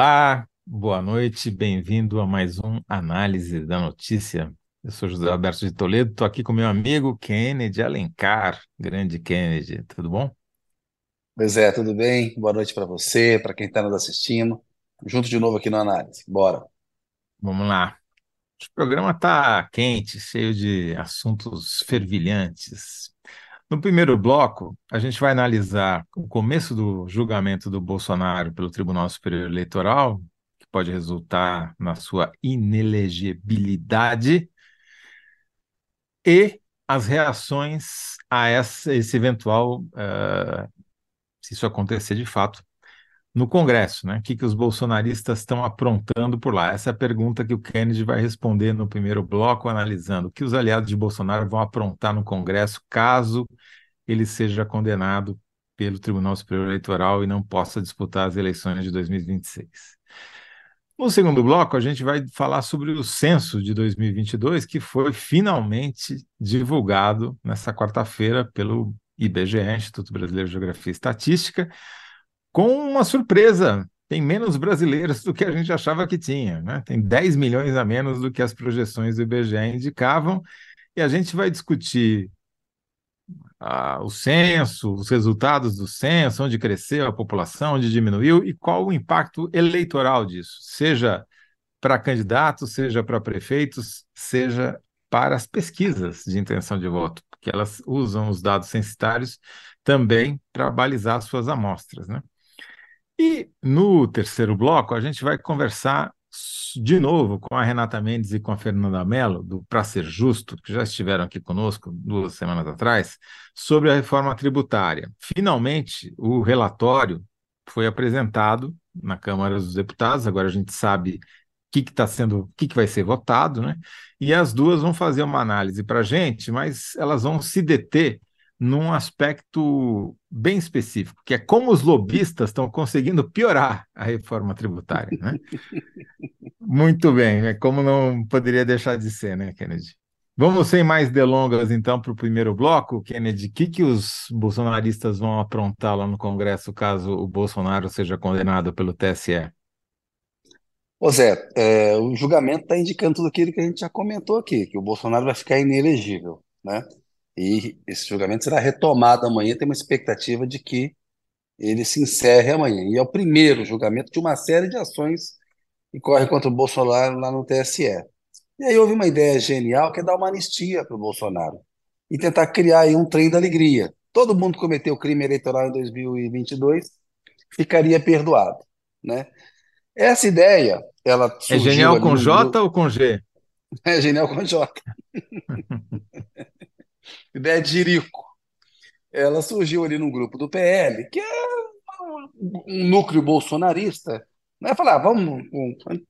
Olá, boa noite, bem-vindo a mais um Análise da Notícia. Eu sou José Alberto de Toledo, estou aqui com meu amigo Kennedy Alencar, grande Kennedy, tudo bom? Pois é, tudo bem? Boa noite para você, para quem está nos assistindo. Junto de novo aqui no Análise. Bora. Vamos lá. O programa está quente, cheio de assuntos fervilhantes. No primeiro bloco, a gente vai analisar o começo do julgamento do Bolsonaro pelo Tribunal Superior Eleitoral, que pode resultar na sua inelegibilidade, e as reações a essa, esse eventual, uh, se isso acontecer de fato, no Congresso, né? O que, que os bolsonaristas estão aprontando por lá? Essa é a pergunta que o Kennedy vai responder no primeiro bloco, analisando o que os aliados de Bolsonaro vão aprontar no Congresso caso ele seja condenado pelo Tribunal Superior Eleitoral e não possa disputar as eleições de 2026. No segundo bloco, a gente vai falar sobre o censo de 2022, que foi finalmente divulgado nessa quarta-feira pelo IBGE, Instituto Brasileiro de Geografia e Estatística, com uma surpresa. Tem menos brasileiros do que a gente achava que tinha, né? Tem 10 milhões a menos do que as projeções do IBGE indicavam, e a gente vai discutir ah, o censo, os resultados do censo, onde cresceu a população, onde diminuiu e qual o impacto eleitoral disso, seja para candidatos, seja para prefeitos, seja para as pesquisas de intenção de voto, porque elas usam os dados censitários também para balizar suas amostras, né? E no terceiro bloco, a gente vai conversar de novo com a Renata Mendes e com a Fernanda Mello, do Pra Ser Justo, que já estiveram aqui conosco duas semanas atrás, sobre a reforma tributária. Finalmente, o relatório foi apresentado na Câmara dos Deputados, agora a gente sabe o que está sendo, o que, que vai ser votado, né? E as duas vão fazer uma análise para a gente, mas elas vão se deter num aspecto bem específico, que é como os lobistas estão conseguindo piorar a reforma tributária. Né? Muito bem, é como não poderia deixar de ser, né, Kennedy? Vamos sem mais delongas, então, para o primeiro bloco. Kennedy, o que, que os bolsonaristas vão aprontar lá no Congresso caso o Bolsonaro seja condenado pelo TSE? Ô Zé, é, o julgamento está indicando tudo aquilo que a gente já comentou aqui, que o Bolsonaro vai ficar inelegível, né? E esse julgamento será retomado amanhã. Tem uma expectativa de que ele se encerre amanhã. E é o primeiro julgamento de uma série de ações que corre contra o Bolsonaro lá no TSE. E aí houve uma ideia genial que é dar uma anistia para o Bolsonaro e tentar criar aí um trem da alegria. Todo mundo que cometeu crime eleitoral em 2022 ficaria perdoado, né? Essa ideia, ela é É genial com J ou com G? É genial com J. ideia de Jirico. Ela surgiu ali no grupo do PL, que é um núcleo bolsonarista, né? Falar, ah, vamos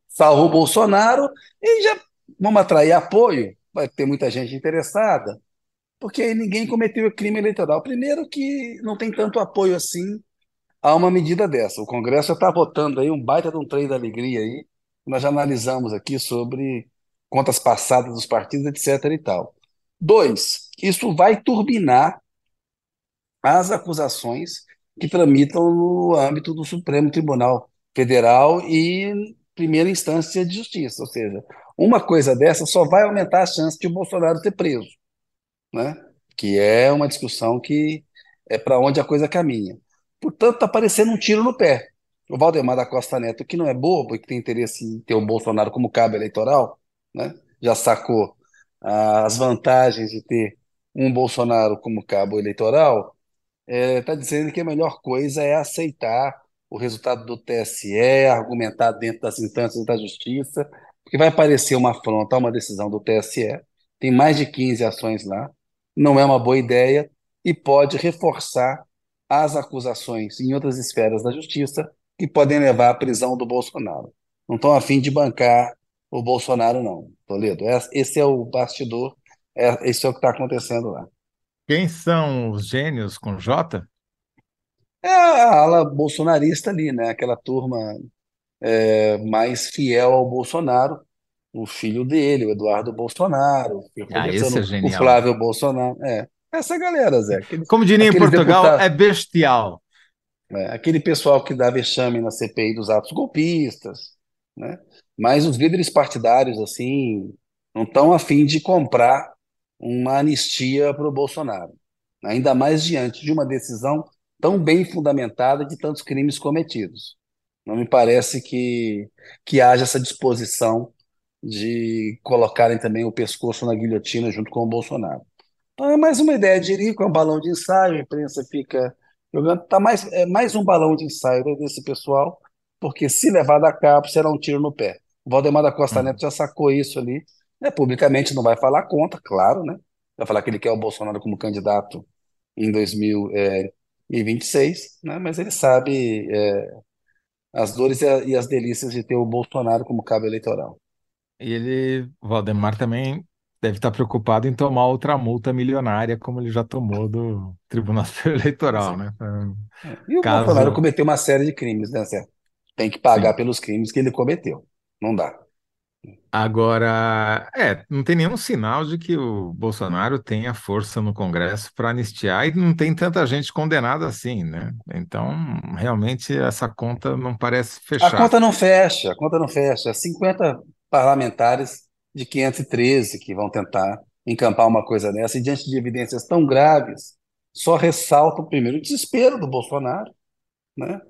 salvar o Bolsonaro e já vamos atrair apoio, vai ter muita gente interessada, porque ninguém cometeu crime eleitoral. Primeiro que não tem tanto apoio assim a uma medida dessa. O Congresso está votando aí um baita de um trem da alegria aí, nós já analisamos aqui sobre contas passadas dos partidos, etc. e tal. Dois, isso vai turbinar as acusações que tramitam no âmbito do Supremo Tribunal Federal e primeira instância de justiça. Ou seja, uma coisa dessa só vai aumentar a chance de o Bolsonaro ser preso, né? que é uma discussão que é para onde a coisa caminha. Portanto, está parecendo um tiro no pé. O Valdemar da Costa Neto, que não é bobo e que tem interesse em ter o Bolsonaro como cabo eleitoral, né? já sacou as vantagens de ter um Bolsonaro como cabo eleitoral, está é, tá dizendo que a melhor coisa é aceitar o resultado do TSE, argumentar dentro das instâncias da justiça, porque vai parecer uma afronta a uma decisão do TSE. Tem mais de 15 ações lá, não é uma boa ideia e pode reforçar as acusações em outras esferas da justiça que podem levar à prisão do Bolsonaro. Não estão afim de bancar o Bolsonaro, não, Toledo. Esse é o bastidor, é, esse é o que está acontecendo lá. Quem são os gênios com J? É a ala bolsonarista ali, né? Aquela turma é, mais fiel ao Bolsonaro, o filho dele, o Eduardo Bolsonaro, ah, esse é genial. o Flávio Bolsonaro. É, essa galera, Zé. Aqueles, Como diria em Portugal, deputado... é bestial. É, aquele pessoal que dá vexame na CPI dos atos golpistas, né? Mas os líderes partidários, assim, não estão a fim de comprar uma anistia para o Bolsonaro, ainda mais diante de uma decisão tão bem fundamentada de tantos crimes cometidos. Não me parece que, que haja essa disposição de colocarem também o pescoço na guilhotina junto com o Bolsonaro. Então é mais uma ideia de Irico, é um balão de ensaio, a imprensa fica jogando. Tá mais, é mais um balão de ensaio desse pessoal, porque se levado a cabo será um tiro no pé. O Valdemar da Costa Neto já sacou isso ali. Né? Publicamente não vai falar contra, claro, né? Vai falar que ele quer o Bolsonaro como candidato em 2026, né? mas ele sabe é, as dores e, as delícias de ter o Bolsonaro como cabo eleitoral. E ele, Valdemar, também deve estar preocupado em tomar outra multa milionária, como ele já tomou do Tribunal Eleitoral, né? E o Caso... Bolsonaro cometeu uma série de crimes, né? Tem que pagar Sim. pelos crimes que ele cometeu. Não dá. Agora, é, não tem nenhum sinal de que o Bolsonaro tenha força no Congresso para anistiar e não tem tanta gente condenada assim, né? Então, realmente, essa conta não parece fechar. A conta não fecha, a conta não fecha. 50 parlamentares de 513 que vão tentar encampar uma coisa dessa, e diante de evidências tão graves, só ressaltam primeiro o desespero do Bolsonaro, né?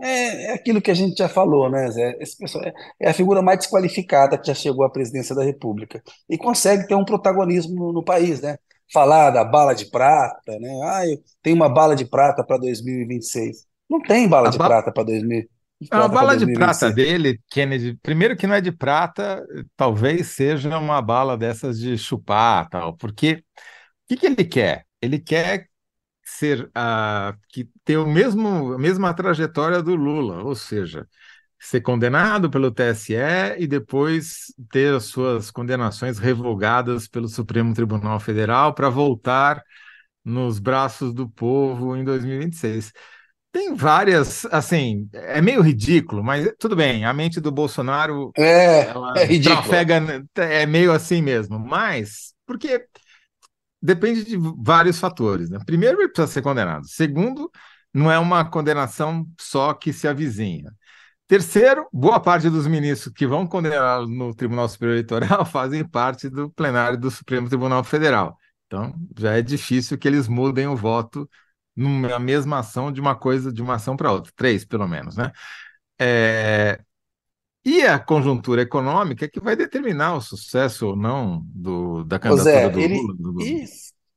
É, é aquilo que a gente já falou, né, Zé? Esse pessoal é, é, a figura mais desqualificada que já chegou à presidência da República e consegue ter um protagonismo no, no país, né? Falar da bala de prata, né? Ah, eu tenho uma bala de prata para 2026. Não tem bala a de ba... prata para 2026. A bala de prata dele, Kennedy, primeiro que não é de prata, talvez seja uma bala dessas de chupar, tal, porque o que, que ele quer? Ele quer ser uh, que ter o mesmo a mesma trajetória do Lula, ou seja, ser condenado pelo TSE e depois ter as suas condenações revogadas pelo Supremo Tribunal Federal para voltar nos braços do povo em 2026. Tem várias, assim, é meio ridículo, mas tudo bem, a mente do Bolsonaro é, é ridículo. Trafega, é meio assim mesmo, mas porque depende de vários fatores. Né? Primeiro, ele precisa ser condenado. Segundo, não é uma condenação só que se avizinha. Terceiro, boa parte dos ministros que vão condená-lo no Tribunal Superior Eleitoral fazem parte do plenário do Supremo Tribunal Federal. Então, já é difícil que eles mudem o voto na mesma ação de uma coisa, de uma ação para outra, três pelo menos, né? É... E a conjuntura econômica é que vai determinar o sucesso ou não do, da candidatura Zé, do ele... Lula. Do...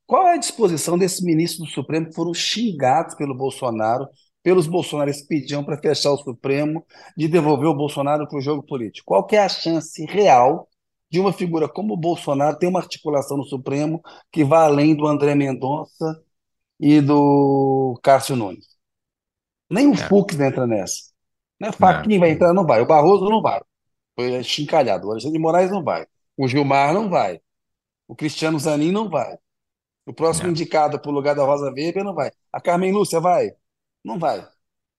Qual é a disposição desses ministros do Supremo que foram xingados pelo Bolsonaro, pelos bolsonaristas que pediam para fechar o Supremo, de devolver o Bolsonaro para o jogo político? Qual é a chance real de uma figura como o Bolsonaro ter uma articulação no Supremo que vá além do André Mendonça e do Cássio Nunes. Nem o é. Fux entra nessa. Né? Faquinha é. vai entrar, não vai. O Barroso não vai. Foi chincalhado. O Alexandre de Moraes não vai. O Gilmar não vai. O Cristiano Zanin não vai. O próximo é. indicado para o lugar da Rosa Weber não vai. A Carmen Lúcia vai? Não vai.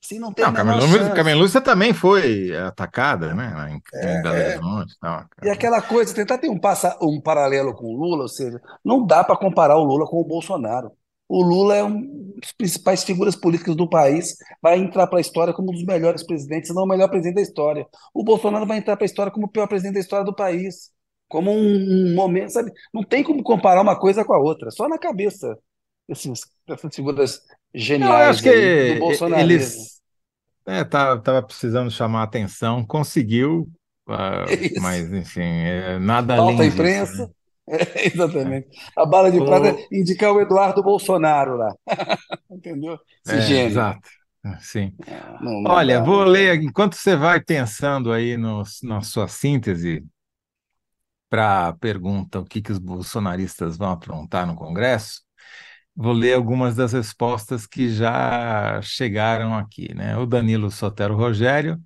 Sim, não tem não, Carmen Lúcia, Carmen Lúcia também foi atacada, né? Em, é, Belo é. Horizonte. Não, e aquela coisa, tentar ter um, passa, um paralelo com o Lula, ou seja, não dá para comparar o Lula com o Bolsonaro o Lula é um das principais figuras políticas do país, vai entrar para a história como um dos melhores presidentes, se não o melhor presidente da história. O Bolsonaro vai entrar para a história como o pior presidente da história do país, como um, um momento, sabe? Não tem como comparar uma coisa com a outra, só na cabeça esses, essas figuras geniais não, acho que do Bolsonaro. Eles é, tá, tava precisando chamar a atenção, conseguiu, uh, mas enfim, é, nada Falta além imprensa. Disso, né? É, exatamente. A bala de o... prata indica o Eduardo Bolsonaro lá. Entendeu? Esse é, gênio. Exato. É, sim. É, não, não Olha, dá, vou ler, enquanto você vai pensando aí no, na sua síntese para a pergunta o que, que os bolsonaristas vão aprontar no Congresso, vou ler algumas das respostas que já chegaram aqui. Né? O Danilo Sotero Rogério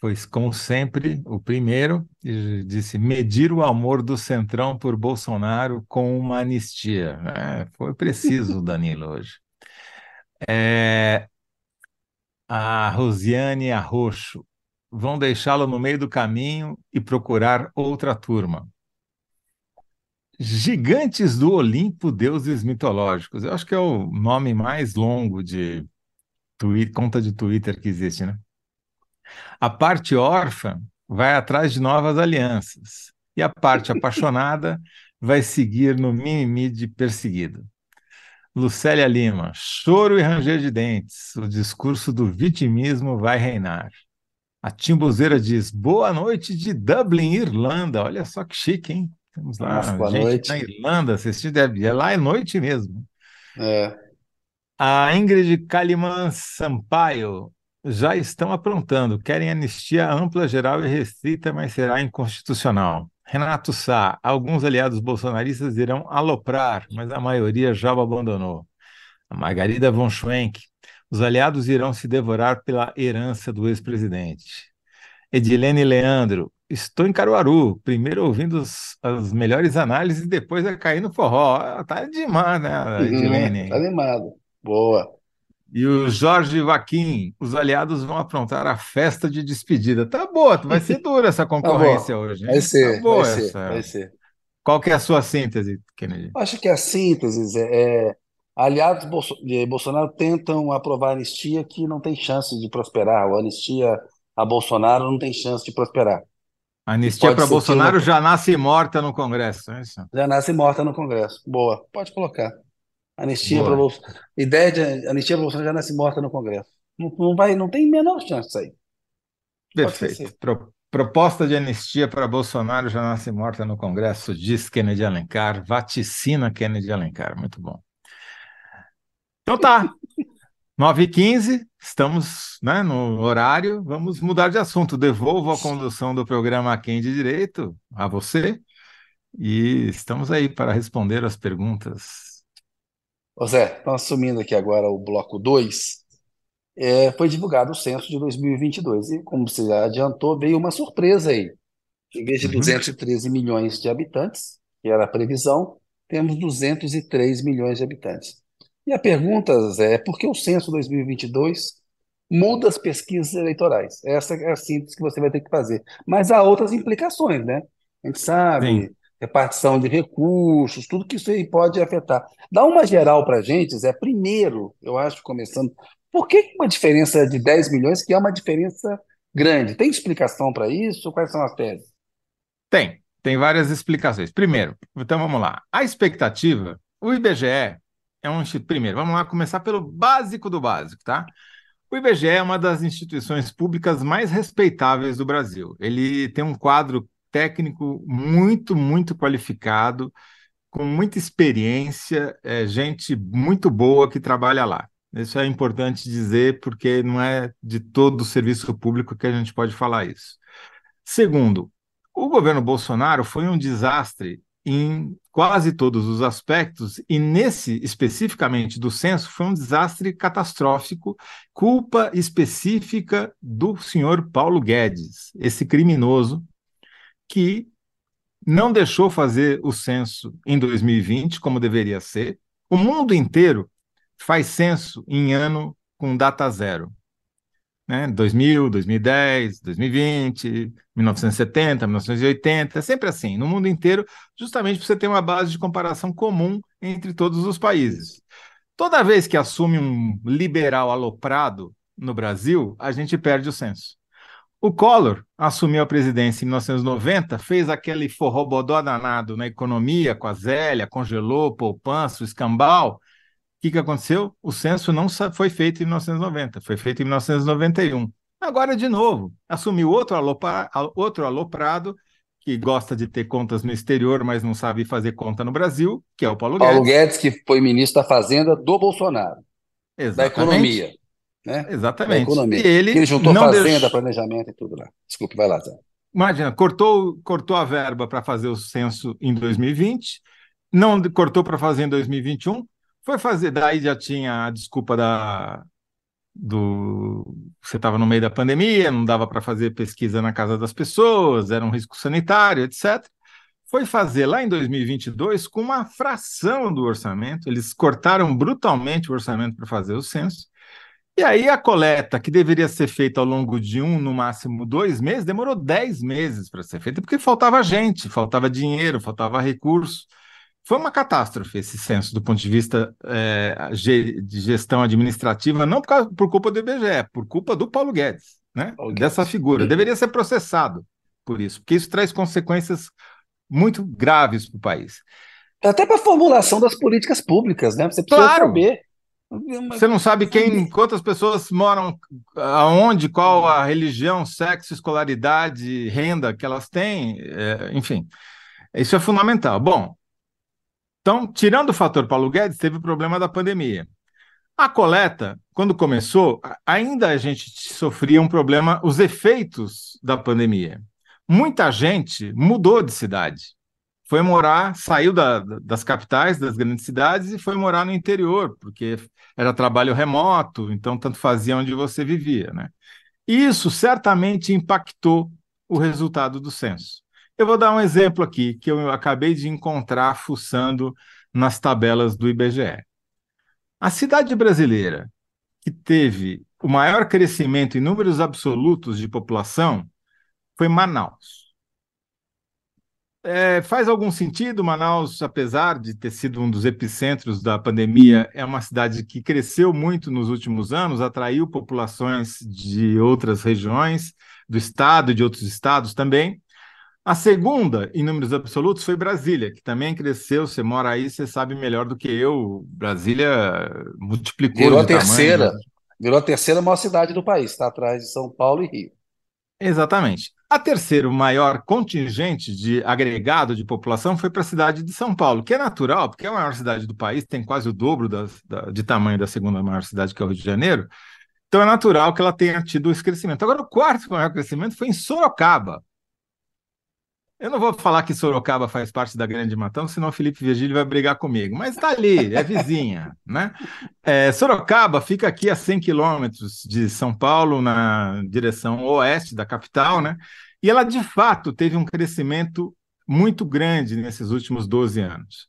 foi, como sempre, o primeiro, disse medir o amor do Centrão por Bolsonaro com uma anistia. É, foi preciso, Danilo, hoje. É, a Rosiane Arroxo, vão deixá-lo no meio do caminho e procurar outra turma. Gigantes do Olimpo, deuses mitológicos. Eu acho que é o nome mais longo de Twitter, conta de Twitter que existe, né? A parte órfã vai atrás de novas alianças. E a parte apaixonada vai seguir no mimimi de perseguido. Lucélia Lima, choro e ranger de dentes, o discurso do vitimismo vai reinar. A Timbuzeira diz, boa noite de Dublin, Irlanda. Olha só que chique, hein? Temos lá Nossa, boa gente noite. na Irlanda assistindo, é, lá é noite mesmo. É. A Ingrid Kalimann Sampaio, já estão aprontando, querem anistia ampla, geral e restrita, mas será inconstitucional. Renato Sá, alguns aliados bolsonaristas irão aloprar, mas a maioria já o abandonou. A Margarida von Schwenk, os aliados irão se devorar pela herança do ex-presidente. Edilene Leandro, estou em Caruaru, primeiro ouvindo os, as melhores análises e depois a cair no forró. Tá demais, né, Edilene? Uhum, tá animado. Boa. E o Jorge Vaquim, os aliados vão aprontar a festa de despedida. Tá boa, vai ser dura essa concorrência tá hoje. Hein? Vai ser, tá boa vai ser, essa. vai ser. Qual que é a sua síntese, Kennedy? Acho que a síntese é, é aliados de Bolsonaro tentam aprovar a anistia que não tem chance de prosperar. A anistia a Bolsonaro não tem chance de prosperar. A anistia para Bolsonaro já nasce morta no Congresso, é isso? Já nasce morta no Congresso. Boa, pode colocar. Anistia para Bolsonaro. Ideia de anistia para Bolsonaro já nasce morta no Congresso. Não, não, vai, não tem menor chance disso aí. Perfeito. Pro, proposta de anistia para Bolsonaro já nasce morta no Congresso, diz Kennedy Alencar, vaticina Kennedy Alencar. Muito bom. Então tá. 9h15, estamos né, no horário, vamos mudar de assunto. Devolvo a condução do programa Quem de Direito a você e estamos aí para responder as perguntas Ô Zé, estamos assumindo aqui agora o bloco 2. É, foi divulgado o censo de 2022 e, como você já adiantou, veio uma surpresa aí. Em vez de Uhum. 213 milhões de habitantes, que era a previsão, temos 203 milhões de habitantes. E a pergunta, Zé, é por que o censo 2022 muda as pesquisas eleitorais? Essa é a síntese que você vai ter que fazer. Mas há outras implicações, né? A gente sabe, Sim. Repartição de recursos, tudo que isso aí pode afetar. Dá uma geral para a gente, Zé. Primeiro, eu acho, começando, por que uma diferença de 10 milhões, que é uma diferença grande? Tem explicação para isso? Quais são as teses? Tem, tem várias explicações. Primeiro, então vamos lá. A expectativa, o IBGE é um. Primeiro, vamos lá começar pelo básico do básico, tá? O IBGE é uma das instituições públicas mais respeitáveis do Brasil. Ele tem um quadro técnico muito, muito qualificado, com muita experiência, é, gente muito boa que trabalha lá. Isso é importante dizer, porque não é de todo o serviço público que a gente pode falar isso. Segundo, o governo Bolsonaro foi um desastre em quase todos os aspectos, e nesse especificamente do censo, foi um desastre catastrófico, culpa específica do senhor Paulo Guedes, esse criminoso que não deixou fazer o censo em 2020, como deveria ser. O mundo inteiro faz censo em ano com data zero né? 2000, 2010, 2020, 1970, 1980, é sempre assim, no mundo inteiro, justamente para você ter uma base de comparação comum entre todos os países. Toda vez que assume um liberal aloprado no Brasil, a gente perde o censo. O Collor assumiu a presidência em 1990, fez aquele forrobodó danado na economia com a Zélia, congelou, poupança, o escambau, o que, que aconteceu? O censo não foi feito em 1990, foi feito em 1991. Agora, de novo, assumiu outro, alopra, outro aloprado que gosta de ter contas no exterior, mas não sabe fazer conta no Brasil, que é o Paulo, Paulo Guedes. Guedes, que foi ministro da Fazenda do Bolsonaro, Exatamente. da economia. Né? Exatamente. Da economia. E ele, ele juntou não Fazenda, deixou... planejamento e tudo lá. Desculpe, vai lá, Zé. Imagina, cortou, cortou a verba para fazer o censo em 2020, não cortou para fazer em 2021, foi fazer, daí já tinha a desculpa da do você estava no meio da pandemia, não dava para fazer pesquisa na casa das pessoas, era um risco sanitário, etc. Foi fazer lá em 2022 com uma fração do orçamento, eles cortaram brutalmente o orçamento para fazer o censo. E aí a coleta, que deveria ser feita ao longo de um, no máximo dois meses, demorou dez meses para ser feita, porque faltava gente, faltava dinheiro, faltava recurso Foi uma catástrofe esse censo do ponto de vista é, de gestão administrativa, não por, causa, por culpa do IBGE, por culpa do Paulo Guedes, né? Paulo dessa Guedes. figura. Deveria ser processado por isso, porque isso traz consequências muito graves para o país. Até para a formulação das políticas públicas, né? Você precisa claro. saber. Você não sabe quem, quantas pessoas moram, aonde, qual a religião, sexo, escolaridade, renda que elas têm, é, enfim. Isso é fundamental. Bom, então, tirando o fator Paulo Guedes, teve o problema da pandemia. A coleta, quando começou, ainda a gente sofria um problema, os efeitos da pandemia. Muita gente mudou de cidade foi morar, saiu da, das capitais, das grandes cidades e foi morar no interior, porque era trabalho remoto, então tanto fazia onde você vivia, né? Isso certamente impactou o resultado do censo. Eu vou dar um exemplo aqui que eu acabei de encontrar fuçando nas tabelas do IBGE. A cidade brasileira que teve o maior crescimento em números absolutos de população foi Manaus. É, faz algum sentido, Manaus, apesar de ter sido um dos epicentros da pandemia, é uma cidade que cresceu muito nos últimos anos, atraiu populações de outras regiões do estado e de outros estados também. A segunda, em números absolutos, foi Brasília, que também cresceu. Você mora aí, você sabe melhor do que eu. Brasília multiplicou. Virou a terceira, tamanho. virou a terceira maior cidade do país, está atrás de São Paulo e Rio. Exatamente. A terceiro maior contingente de agregado de população foi para a cidade de São Paulo, que é natural, porque é a maior cidade do país, tem quase o dobro da, de tamanho da segunda maior cidade, que é o Rio de Janeiro. Então é natural que ela tenha tido esse crescimento. Agora, o quarto maior crescimento foi em Sorocaba, eu não vou falar que Sorocaba faz parte da Grande Matão, senão o Felipe Virgílio vai brigar comigo, mas está ali, é vizinha. né? É, Sorocaba fica aqui a 100 quilômetros de São Paulo, na direção oeste da capital, né? e ela de fato teve um crescimento muito grande nesses últimos 12 anos.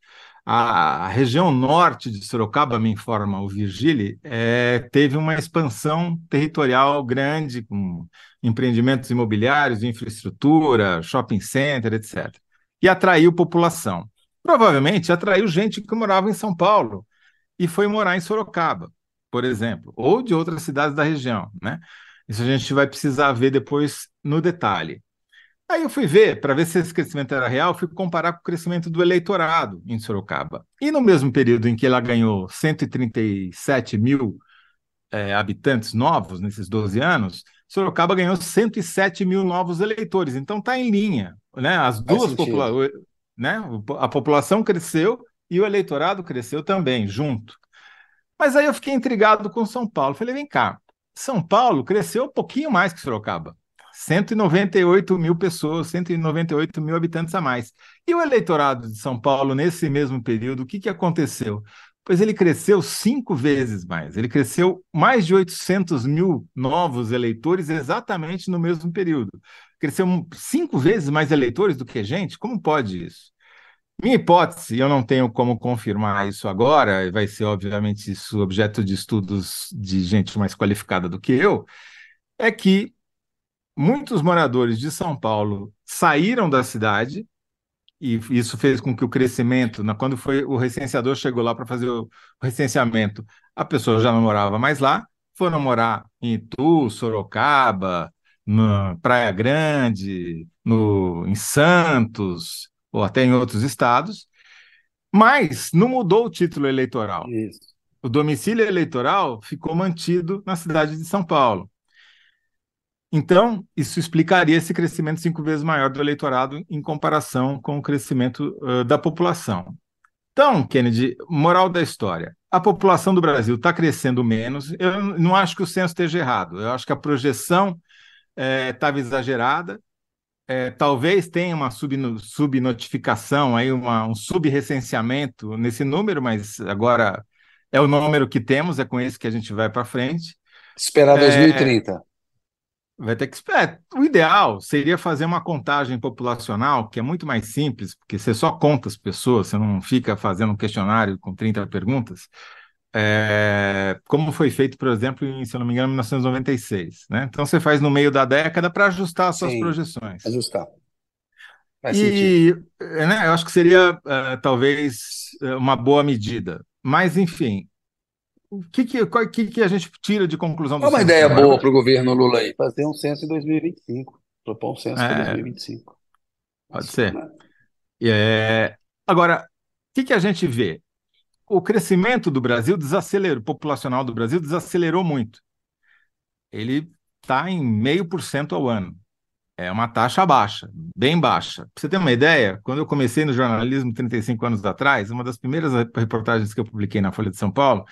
A, região norte de Sorocaba, me informa o Virgílio, é, teve uma expansão territorial grande, com empreendimentos imobiliários, infraestrutura, shopping center, etc. E atraiu população. Provavelmente atraiu gente que morava em São Paulo e foi morar em Sorocaba, por exemplo, ou de outras cidades da região, né? Isso a gente vai precisar ver depois no detalhe. Aí eu fui ver, para ver se esse crescimento era real, fui comparar com o crescimento do eleitorado em Sorocaba. E no mesmo período em que ela ganhou 137 mil é, habitantes novos, nesses 12 anos, Sorocaba ganhou 107 mil novos eleitores, então está em linha. Né? As duas popula né? A população cresceu e o eleitorado cresceu também, junto. Mas aí eu fiquei intrigado com São Paulo. Falei, vem cá, São Paulo cresceu um pouquinho mais que Sorocaba. 198 mil pessoas, 198 mil habitantes a mais. E o eleitorado de São Paulo, nesse mesmo período, o que, que aconteceu? Pois ele cresceu cinco vezes mais. Ele cresceu mais de 800 mil novos eleitores exatamente no mesmo período. Cresceu cinco vezes mais eleitores do que gente? Como pode isso? Minha hipótese, eu não tenho como confirmar isso agora, vai ser obviamente isso objeto de estudos de gente mais qualificada do que eu, é que muitos moradores de São Paulo saíram da cidade e isso fez com que o crescimento, quando foi o recenseador chegou lá para fazer o recenseamento, a pessoa já não morava mais lá, foram morar em Itu, Sorocaba, na Praia Grande, no, em Santos, ou até em outros estados, mas não mudou o título eleitoral. Isso. O domicílio eleitoral ficou mantido na cidade de São Paulo. Então, isso explicaria esse crescimento cinco vezes maior do eleitorado em comparação com o crescimento uh, da população. Então, Kennedy, moral da história: a população do Brasil está crescendo menos. Eu não acho que o censo esteja errado. Eu acho que a projeção estava é, exagerada. É, talvez tenha uma subnotificação, aí uma, um subrecenseamento nesse número, mas agora é o número que temos, é com esse que a gente vai para frente. Esperar 2030. É, Vai ter que esperar. O ideal seria fazer uma contagem populacional, que é muito mais simples, porque você só conta as pessoas, você não fica fazendo um questionário com 30 perguntas, é, como foi feito, por exemplo, em, se não me engano, 1996. Né? Então você faz no meio da década para ajustar as suas Sim, projeções. Ajustar. Faz E sentido. né, eu acho que seria eh, talvez eh, uma boa medida. Mas, enfim, o que, que, qual- que, que a gente tira de conclusão do Qual uma censo? ideia boa para o governo Lula aí? Fazer um censo em 2025. Propor um censo para é, 2025. pode Isso, ser. né? É, agora, o que, que a gente vê? O crescimento do Brasil desacelerou, populacional do Brasil desacelerou muito. Ele está em meio por cento ao ano. É uma taxa baixa, bem baixa. Para você ter uma ideia, quando eu comecei no jornalismo 35 anos atrás, uma das primeiras reportagens que eu publiquei na Folha de São Paulo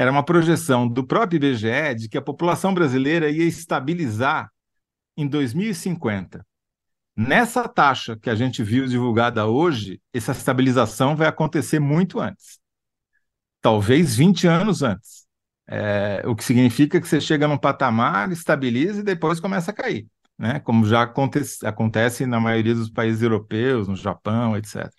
era uma projeção do próprio IBGE de que a população brasileira ia estabilizar em 2050. Nessa taxa que a gente viu divulgada hoje, essa estabilização vai acontecer muito antes, talvez 20 anos antes. É, o que significa que você chega num patamar, estabiliza e depois começa a cair, né? Como já acontece, acontece na maioria dos países europeus, no Japão, etc.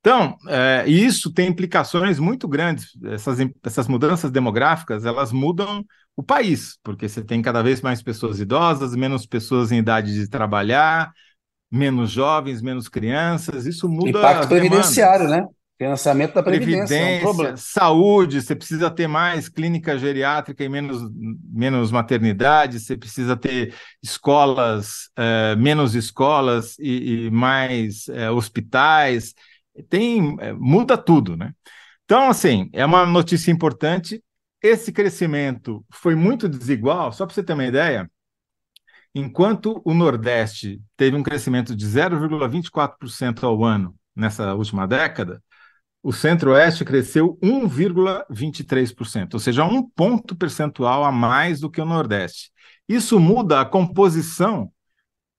Então, é, isso tem implicações muito grandes. Essas, essas mudanças demográficas, elas mudam o país, porque você tem cada vez mais pessoas idosas, menos pessoas em idade de trabalhar, menos jovens, menos crianças. Isso muda Impacto previdenciário, né? Financiamento da Previdência, é um Previdência, saúde, você precisa ter mais clínica geriátrica e menos, menos maternidade, você precisa ter escolas, eh, menos escolas e, e mais eh, hospitais. Tem, eh, muda tudo, né? Então, assim, é uma notícia importante. Esse crescimento foi muito desigual, só para você ter uma ideia, enquanto o Nordeste teve um crescimento de 0,24% ao ano nessa última década, o Centro-Oeste cresceu 1,23%, ou seja, um ponto percentual a mais do que o Nordeste. Isso muda a composição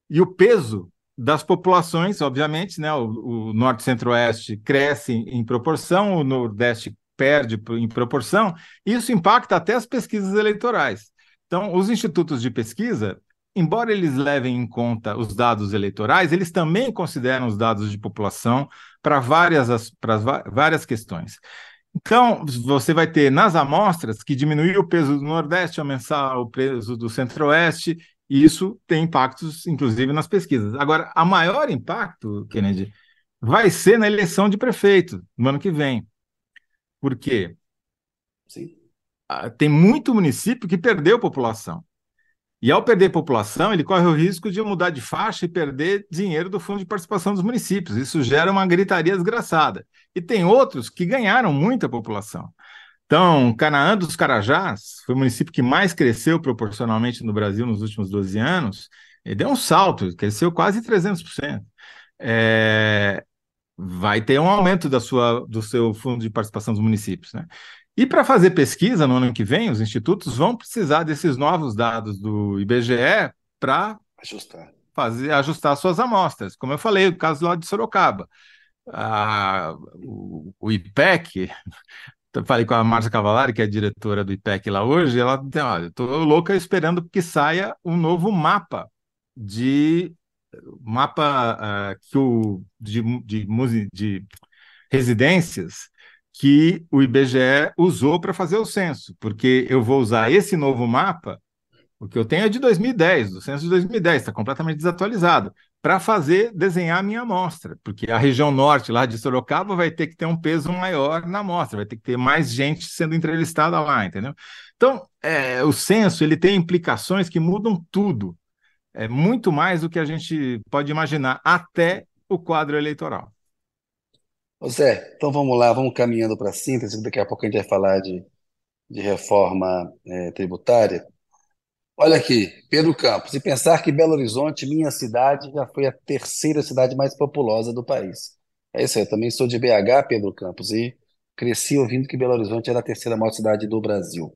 e o peso das populações, obviamente, né? O, o Norte Centro-Oeste cresce em proporção, o Nordeste perde em proporção, isso impacta até as pesquisas eleitorais. Então, os institutos de pesquisa, embora eles levem em conta os dados eleitorais, eles também consideram os dados de população para várias, para várias questões. Então, você vai ter nas amostras que diminuir o peso do Nordeste, aumentar o peso do Centro-Oeste, isso tem impactos, inclusive, nas pesquisas. Agora, a maior impacto, Kennedy, vai ser na eleição de prefeito no ano que vem. Por quê? Sim. Tem muito município que perdeu população. E ao perder população, ele corre o risco de mudar de faixa e perder dinheiro do Fundo de Participação dos Municípios. Isso gera uma gritaria desgraçada. E tem outros que ganharam muita população. Então, Canaã dos Carajás foi o município que mais cresceu proporcionalmente no Brasil nos últimos 12 anos. Ele deu um salto, cresceu quase 300%. É, vai ter um aumento da sua, do seu fundo de participação dos municípios. Né? E para fazer pesquisa no ano que vem, os institutos vão precisar desses novos dados do IBGE para Ajustar. fazer ajustar suas amostras. Como eu falei, o caso lá de Sorocaba. Ah, o, o IPEC, falei com a Márcia Cavalari, que é diretora do IPEC lá hoje, ela tem, olha, estou louca esperando que saia um novo mapa de mapa uh, que o, de, de, de residências que o IBGE usou para fazer o censo, porque eu vou usar esse novo mapa, o que eu tenho é de 2010, do censo de 2010, está completamente desatualizado, para fazer, desenhar a minha amostra, porque a região norte lá de Sorocaba vai ter que ter um peso maior na amostra, vai ter que ter mais gente sendo entrevistada lá, entendeu? Então, é, o censo ele tem implicações que mudam tudo, é muito mais do que a gente pode imaginar, até o quadro eleitoral. Ô Zé, então vamos lá, vamos caminhando para a síntese, daqui a pouco a gente vai falar de, de reforma é, tributária. Olha aqui, Pedro Campos, e pensar que Belo Horizonte, minha cidade, já foi a terceira cidade mais populosa do país. É isso aí, eu também sou de BH, Pedro Campos, e cresci ouvindo que Belo Horizonte era a terceira maior cidade do Brasil.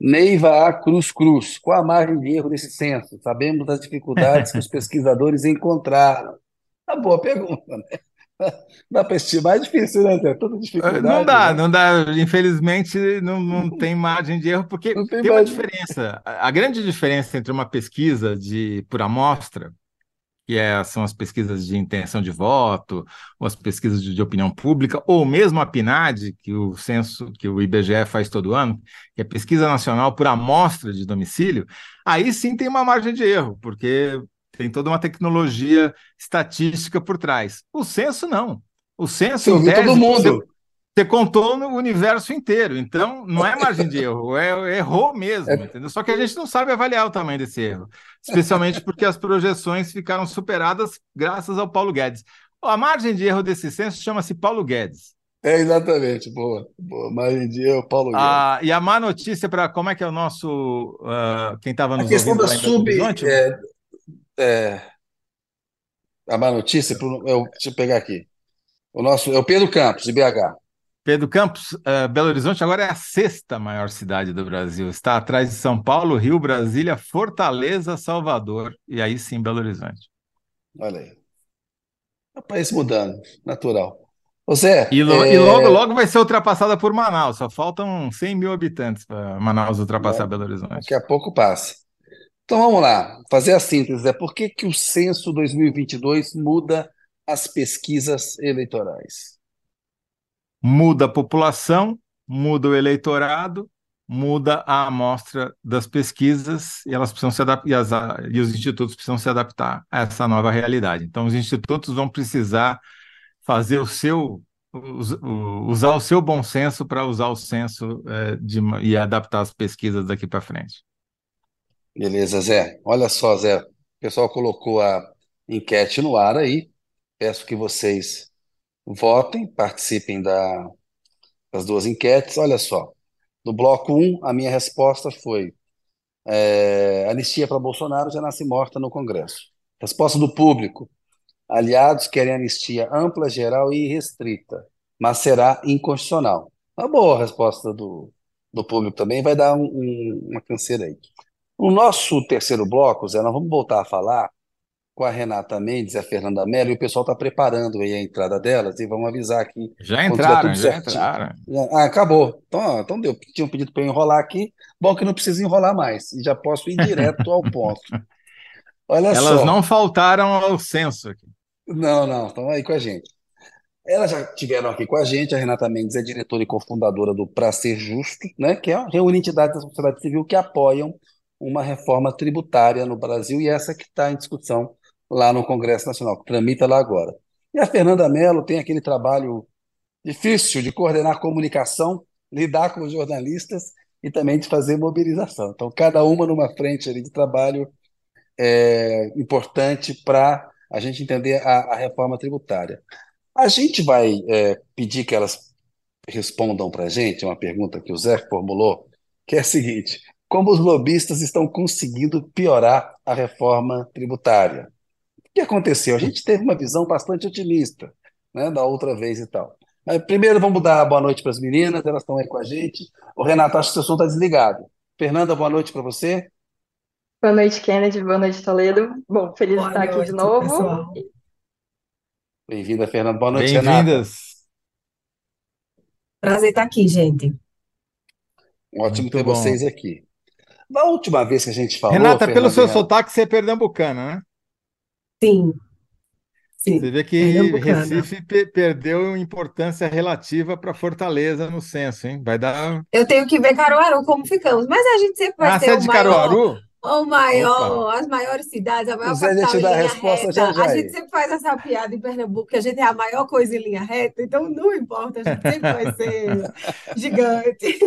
Neiva A. Cruz Cruz, qual a margem de erro desse censo? Sabemos das dificuldades que os pesquisadores encontraram. Uma boa pergunta, né? Dá para estimar, é difícil, né? Tem tanta dificuldade. Não dá, né? não dá. Infelizmente, não, não tem margem de erro, porque Não tem tem uma diferença. A a grande diferença entre uma pesquisa de por amostra, que é- são as pesquisas de intenção de voto, ou as pesquisas de, de opinião pública, ou mesmo a PNAD, que o censo, que o IBGE faz todo ano, que é Pesquisa Nacional por Amostra de Domicílio, aí sim tem uma margem de erro, porque tem toda uma tecnologia estatística por trás. O censo não. O censo, em tese, todo mundo. Você, contou no universo inteiro. Então, não é margem de erro, é, errou mesmo, É. entendeu? Só que a gente não sabe avaliar o tamanho desse erro. Especialmente porque as projeções ficaram superadas graças ao Paulo Guedes. A margem de erro desse censo chama-se Paulo Guedes. É, exatamente. Boa. Boa. Margem de erro, Paulo Guedes. Ah, e a má notícia para como é que é o nosso. ah, quem estava A nos questão ouvindo da sub. É, é, a má notícia, pro- eu, deixa eu pegar aqui. O nosso é o Pedro Campos, de BH. Pedro Campos, ah, Belo Horizonte agora é a sexta maior cidade do Brasil. Está atrás de São Paulo, Rio, Brasília, Fortaleza, Salvador e aí sim Belo Horizonte. Olha aí. É o país mudando, natural. Ô Zé, E, lo- é, e logo, logo vai ser ultrapassada por Manaus. Só faltam 100 mil habitantes para Manaus ultrapassar Belo Horizonte. daqui a pouco passa. Então vamos lá, fazer a síntese. Zé. Por que, que o censo 2022 muda as pesquisas eleitorais? Muda a população, muda o eleitorado, muda a amostra das pesquisas e elas precisam se adaptar e, as- e os institutos precisam se adaptar a essa nova realidade. Então, os institutos vão precisar fazer o seu usar o seu bom senso para usar o senso eh, de e adaptar as pesquisas daqui para frente. Beleza, Zé. Olha só, Zé. O pessoal colocou a enquete no ar aí. Peço que vocês votem, participem da- das duas enquetes. Olha só. Do bloco 1, a minha resposta foi: é, anistia para Bolsonaro já nasce morta no Congresso. Resposta do público: aliados querem anistia ampla, geral e restrita, mas será inconstitucional. Uma boa resposta do, do público também, vai dar um- um- uma canseira aí. O nosso terceiro bloco, Zé, nós vamos voltar a falar com a Renata Mendes e a Fernanda Mello, e o pessoal está preparando aí a entrada delas, e vamos avisar aqui Já entraram, já entraram. Ah, acabou. Então, então deu. Tinham pedido para eu enrolar aqui. Bom que não precisa enrolar mais. E já posso ir direto ao ponto. Olha Elas só. não faltaram ao censo aqui. Não, não, estão aí com a gente. Elas já estiveram aqui com a gente. A Renata Mendes é diretora e cofundadora do Pra Ser Justo, né, que é, reúne entidades da sociedade civil que apoiam uma reforma tributária no Brasil e essa que está em discussão lá no Congresso Nacional, que tramita lá agora. E a Fernanda Mello tem aquele trabalho difícil de coordenar comunicação, lidar com os jornalistas e também de fazer mobilização. Então, cada uma numa frente ali de trabalho é, importante para a gente entender a, a reforma tributária. A gente vai é, pedir que elas respondam para a gente uma pergunta que o Zé formulou, que é a seguinte: como os lobistas estão conseguindo piorar a reforma tributária? O que aconteceu? A gente teve uma visão bastante otimista, né, da outra vez e tal. Mas primeiro vamos dar boa noite para as meninas, elas estão aí com a gente. O Renato, acho que seu som está desligado. Fernanda, boa noite para você. Boa noite, Kennedy. Boa noite, Toledo. Bom, feliz de Boa estar aqui de noite, novo. pessoal. Bem-vinda, Fernanda. Boa noite, Renata. Bem-vindas. Prazer estar aqui, gente. Ótimo Muito ter bom. vocês aqui. Da última vez que a gente falou, Renata, pelo Fernanda seu e Renato, sotaque, você é pernambucana, né? Sim, sim. Você vê que. Recife pe- perdeu importância relativa para Fortaleza no censo, hein? Vai dar. Eu tenho que ver Caruaru como ficamos, mas a gente sempre vai Ah, ter você é o de maior, Caruaru? O maior, Opa. as maiores cidades, a maior Zé já capital te dá a linha resposta já reta. já A aí. gente sempre faz essa piada em Pernambuco, que a gente é a maior coisa em linha reta, então não importa, a gente sempre vai ser gigante.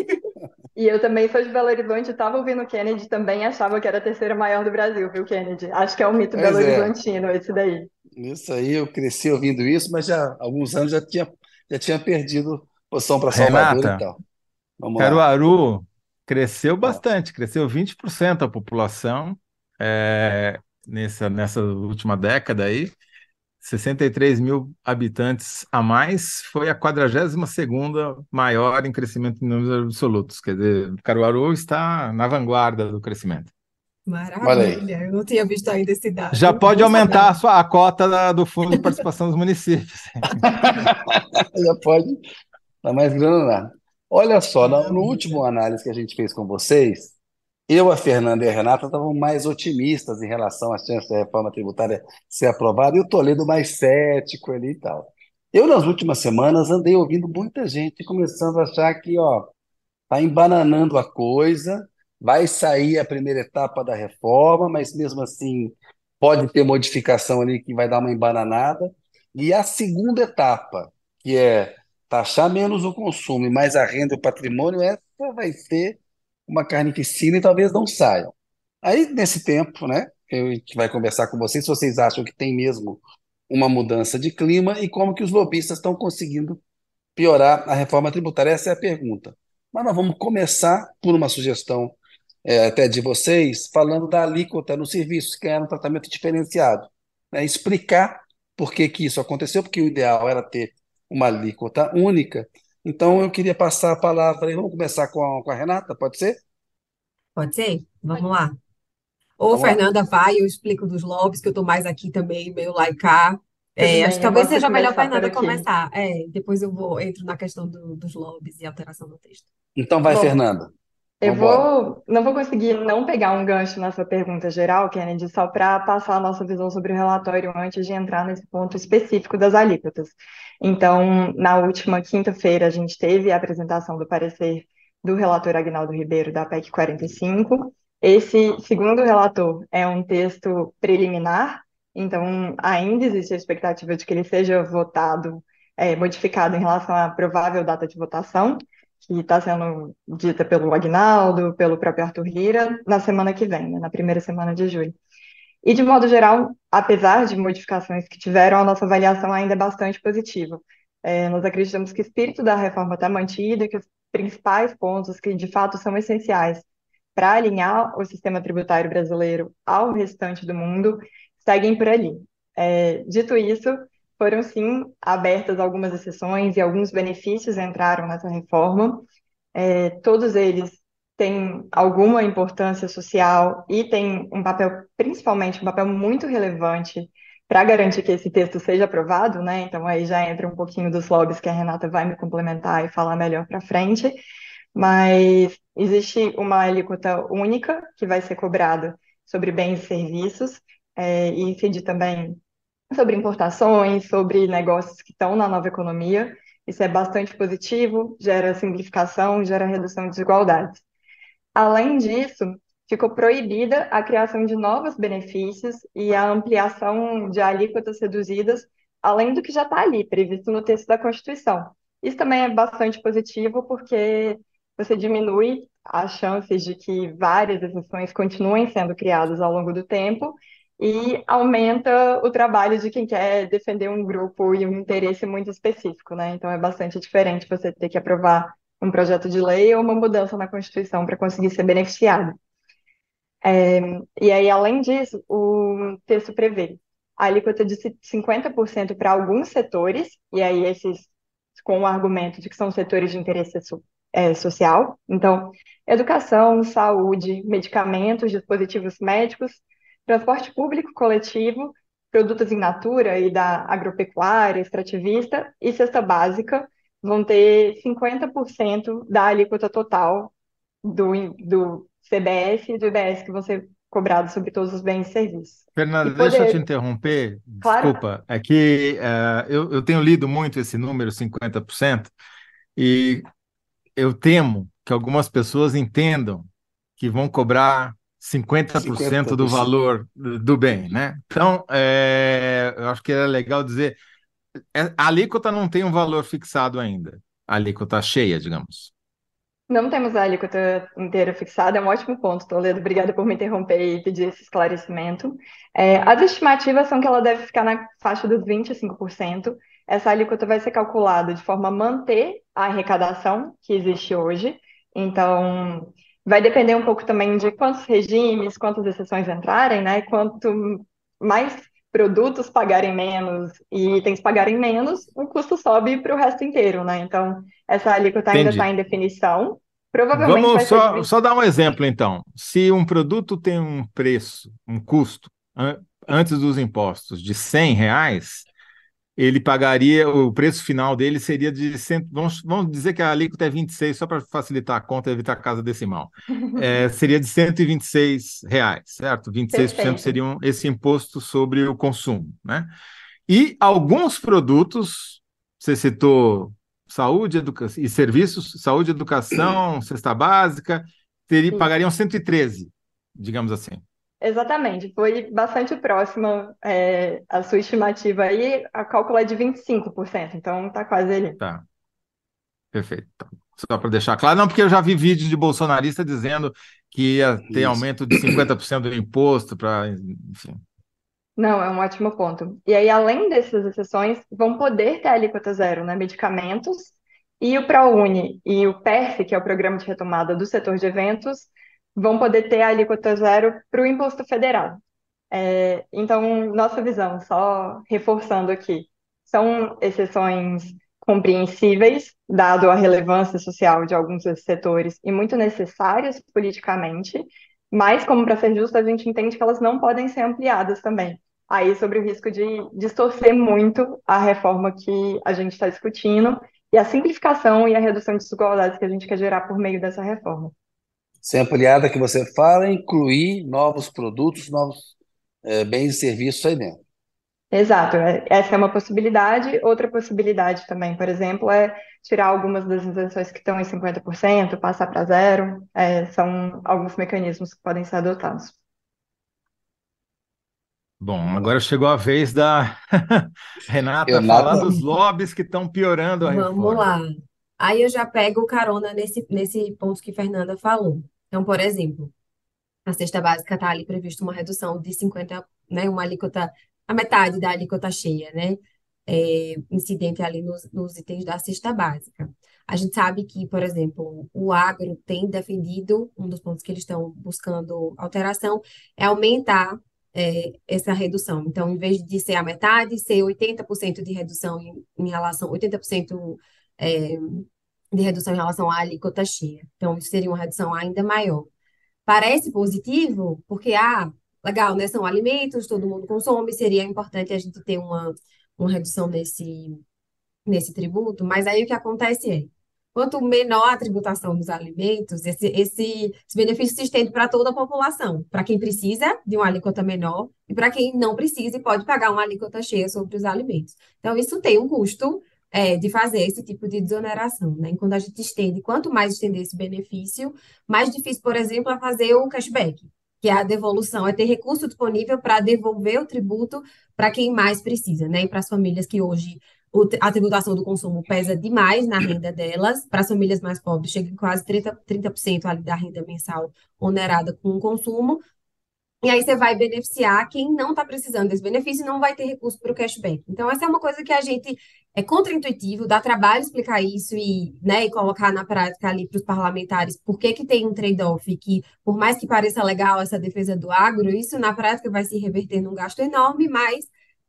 E eu também sou de Belo Horizonte, estava ouvindo o Kennedy, também achava que era a terceira maior do Brasil, viu, Kennedy? Acho que é um mito Pois Belo é. Horizontino esse daí. Isso aí, eu cresci ouvindo isso, mas já há alguns anos já tinha, já tinha perdido posição para Salvador e Renata, tal. Vamos lá. Cresceu bastante, cresceu 20% a população é, nessa, nessa última década aí. 63 mil habitantes a mais, foi a 42ª maior em crescimento em números absolutos. Quer dizer, Caruaru está na vanguarda do crescimento. Maravilha, eu não tinha visto ainda esse dado, Já pode aumentar a, sua, a cota da- do Fundo de Participação dos Municípios. Já pode dar mais grana lá. Olha só, no, no último análise que a gente fez com vocês, eu, a Fernanda e a Renata estavam mais otimistas em relação às chances da reforma tributária ser aprovada, e o Toledo mais cético ali e tal. Eu, nas últimas semanas, andei ouvindo muita gente começando a achar que, ó, tá embananando a coisa, vai sair a primeira etapa da reforma, mas mesmo assim pode ter modificação ali que vai dar uma embananada. E a segunda etapa, que é taxar menos o consumo e mais a renda e o patrimônio, essa vai ser uma carnificina e talvez não saiam. Aí, nesse tempo, né, a gente vai conversar com vocês se vocês acham que tem mesmo uma mudança de clima e como que os lobistas estão conseguindo piorar a reforma tributária. Essa é a pergunta. Mas nós vamos começar por uma sugestão é, até de vocês, falando da alíquota nos serviços, que era um tratamento diferenciado. Né? Explicar por que, que isso aconteceu, porque o ideal era ter uma alíquota única. Então, eu queria passar a palavra. Vamos começar com a, com a Renata, pode ser? Pode ser? Vamos lá. Ou Vamos lá. Fernanda vai, eu explico dos lobbies, que eu estou mais aqui também, meio laicar. É, acho que talvez seja melhor por Fernanda começar. É, depois eu vou entro na questão do- dos lobbies e alteração do texto. Então vai, Bom, Fernanda. Eu Vambora. vou, não vou conseguir não pegar um gancho nessa pergunta geral, Kennedy, só para passar a nossa visão sobre o relatório antes de entrar nesse ponto específico das alíquotas. Então, na última quinta-feira, a gente teve a apresentação do parecer do relator Agnaldo Ribeiro, da PEC 45. Esse, segundo relator, é um texto preliminar, então ainda existe a expectativa de que ele seja votado, é, modificado em relação à provável data de votação que está sendo dita pelo Agnaldo, pelo próprio Arthur Lira, na semana que vem, né, na primeira semana de julho. E, de modo geral, apesar de modificações que tiveram, a nossa avaliação ainda é bastante positiva. É, nós acreditamos que o espírito da reforma está mantido e que os principais pontos que, de fato, são essenciais para alinhar o sistema tributário brasileiro ao restante do mundo seguem por ali. É, dito isso, foram sim abertas algumas exceções e alguns benefícios entraram nessa reforma. É, todos eles têm alguma importância social e têm um papel, principalmente um papel muito relevante para garantir que esse texto seja aprovado, né? Então aí já entra um pouquinho dos lobbies que a Renata vai me complementar e falar melhor para frente. Mas existe uma alíquota única que vai ser cobrada sobre bens e serviços é, e incidir também sobre importações, sobre negócios que estão na nova economia. Isso é bastante positivo, gera simplificação, gera redução de desigualdades. Além disso, ficou proibida a criação de novos benefícios e a ampliação de alíquotas reduzidas, além do que já está ali, previsto no texto da Constituição. Isso também é bastante positivo, porque você diminui as chances de que várias exceções continuem sendo criadas ao longo do tempo e aumenta o trabalho de quem quer defender um grupo e um interesse muito específico, né? Então é bastante diferente você ter que aprovar um projeto de lei ou uma mudança na Constituição para conseguir ser beneficiado. É, e aí, além disso, o texto prevê a alíquota de 50% para alguns setores, e aí esses com o argumento de que são setores de interesse é, social, então, educação, saúde, medicamentos, dispositivos médicos, transporte público coletivo, produtos in natura e da agropecuária, extrativista e cesta básica vão ter 50% da alíquota total do, do CBS e do IBS que vão ser cobrados sobre todos os bens e serviços. Fernanda, E deixa eu te poder- interromper. Claro. Desculpa, é que eh, eu, eu tenho lido muito esse número, 50%, e eu temo que algumas pessoas entendam que vão cobrar 50% do 50%. valor do bem, né? Então, eh, eu acho que era legal dizer, a alíquota não tem um valor fixado ainda, a alíquota cheia, digamos. Não temos a alíquota inteira fixada, é um ótimo ponto, Toledo. Obrigada por me interromper e pedir esse esclarecimento. É, as estimativas são que ela deve ficar na faixa dos 25%. Essa alíquota vai ser calculada de forma a manter a arrecadação que existe hoje. Então, vai depender um pouco também de quantos regimes, quantas exceções entrarem, né? Quanto mais produtos pagarem menos e itens pagarem menos, o custo sobe para o resto inteiro, né? Então, essa alíquota ainda Entendi. está em definição. Provavelmente Vamos ser só, só dar um exemplo, então. Se um produto tem um preço, um custo, an- antes dos impostos, de 100 reais, ele pagaria, o preço final dele seria de, cento, vamos, vamos dizer que a alíquota é 26, só para facilitar a conta e evitar a casa decimal. É, seria de 126 reais, certo? 26% Perfeito. seria um- esse imposto sobre o consumo, né? E alguns produtos, você citou saúde educa e serviços, saúde, educação, cesta básica, teria, pagariam 113, digamos assim. Exatamente, foi bastante próxima é, a sua estimativa aí, a cálculo é de 25%, então tá quase ali. Tá, perfeito. Tá. Só para deixar claro, não, porque eu já vi vídeos de bolsonarista dizendo que ia ter Isso. aumento de 50% do imposto para, enfim. Não, é um ótimo ponto. E aí, além dessas exceções, vão poder ter alíquota zero, né? Medicamentos e o ProUni e o PERF, que é o Programa de Retomada do Setor de Eventos, vão poder ter a alíquota zero para o imposto federal. É, então, nossa visão, só reforçando aqui, são exceções compreensíveis, dado a relevância social de alguns desses setores e muito necessárias politicamente, mas, como para ser justo, a gente entende que elas não podem ser ampliadas também. Aí, sobre o risco de distorcer muito a reforma que a gente está discutindo e a simplificação e a redução de desigualdades que a gente quer gerar por meio dessa reforma. Ser ampliada que você fala, incluir novos produtos, novos eh, bens e serviços aí dentro. Exato, é- essa é uma possibilidade. Outra possibilidade também, por exemplo, é tirar algumas das isenções que estão em 50%, passar para zero. É, são alguns mecanismos que podem ser adotados. Bom, agora chegou a vez da Renata falar dos lobbies que estão piorando a Vamos reforma. lá. Aí eu já pego carona nesse, nesse ponto que Fernanda falou. Então, por exemplo, a cesta básica está ali previsto uma redução de 50, né, uma alíquota, a metade da alíquota cheia, né, é, incidente ali nos, nos itens da cesta básica. A gente sabe que, por exemplo, o agro tem defendido, um dos pontos que eles estão buscando alteração é aumentar é, essa redução. Então, em vez de ser a metade, ser 80% de redução em, em relação, 80% é, de redução em relação à alíquota cheia. Então, isso seria uma redução ainda maior. Parece positivo, porque, ah, legal, né? São alimentos, todo mundo consome, seria importante a gente ter uma, uma redução nesse, nesse tributo, mas aí o que acontece é, quanto menor a tributação dos alimentos, esse, esse, esse benefício se estende para toda a população, para quem precisa de uma alíquota menor e para quem não precisa e pode pagar uma alíquota cheia sobre os alimentos. Então, isso tem um custo é, de fazer esse tipo de desoneração, né? Quando a gente estende, quanto mais estender esse benefício, mais difícil, por exemplo, é fazer o cashback, que é a devolução, é ter recurso disponível para devolver o tributo para quem mais precisa, né? E para as famílias que hoje a tributação do consumo pesa demais na renda delas, para as famílias mais pobres chega em quase 30%, 30% ali da renda mensal onerada com o consumo, e aí você vai beneficiar quem não está precisando desse benefício e não vai ter recurso para o cashback. Então, essa é uma coisa que a gente é contraintuitivo, dá trabalho explicar isso e, né, e colocar na prática ali para os parlamentares por que que tem um trade-off que, por mais que pareça legal essa defesa do agro, isso na prática vai se reverter num gasto enorme, mas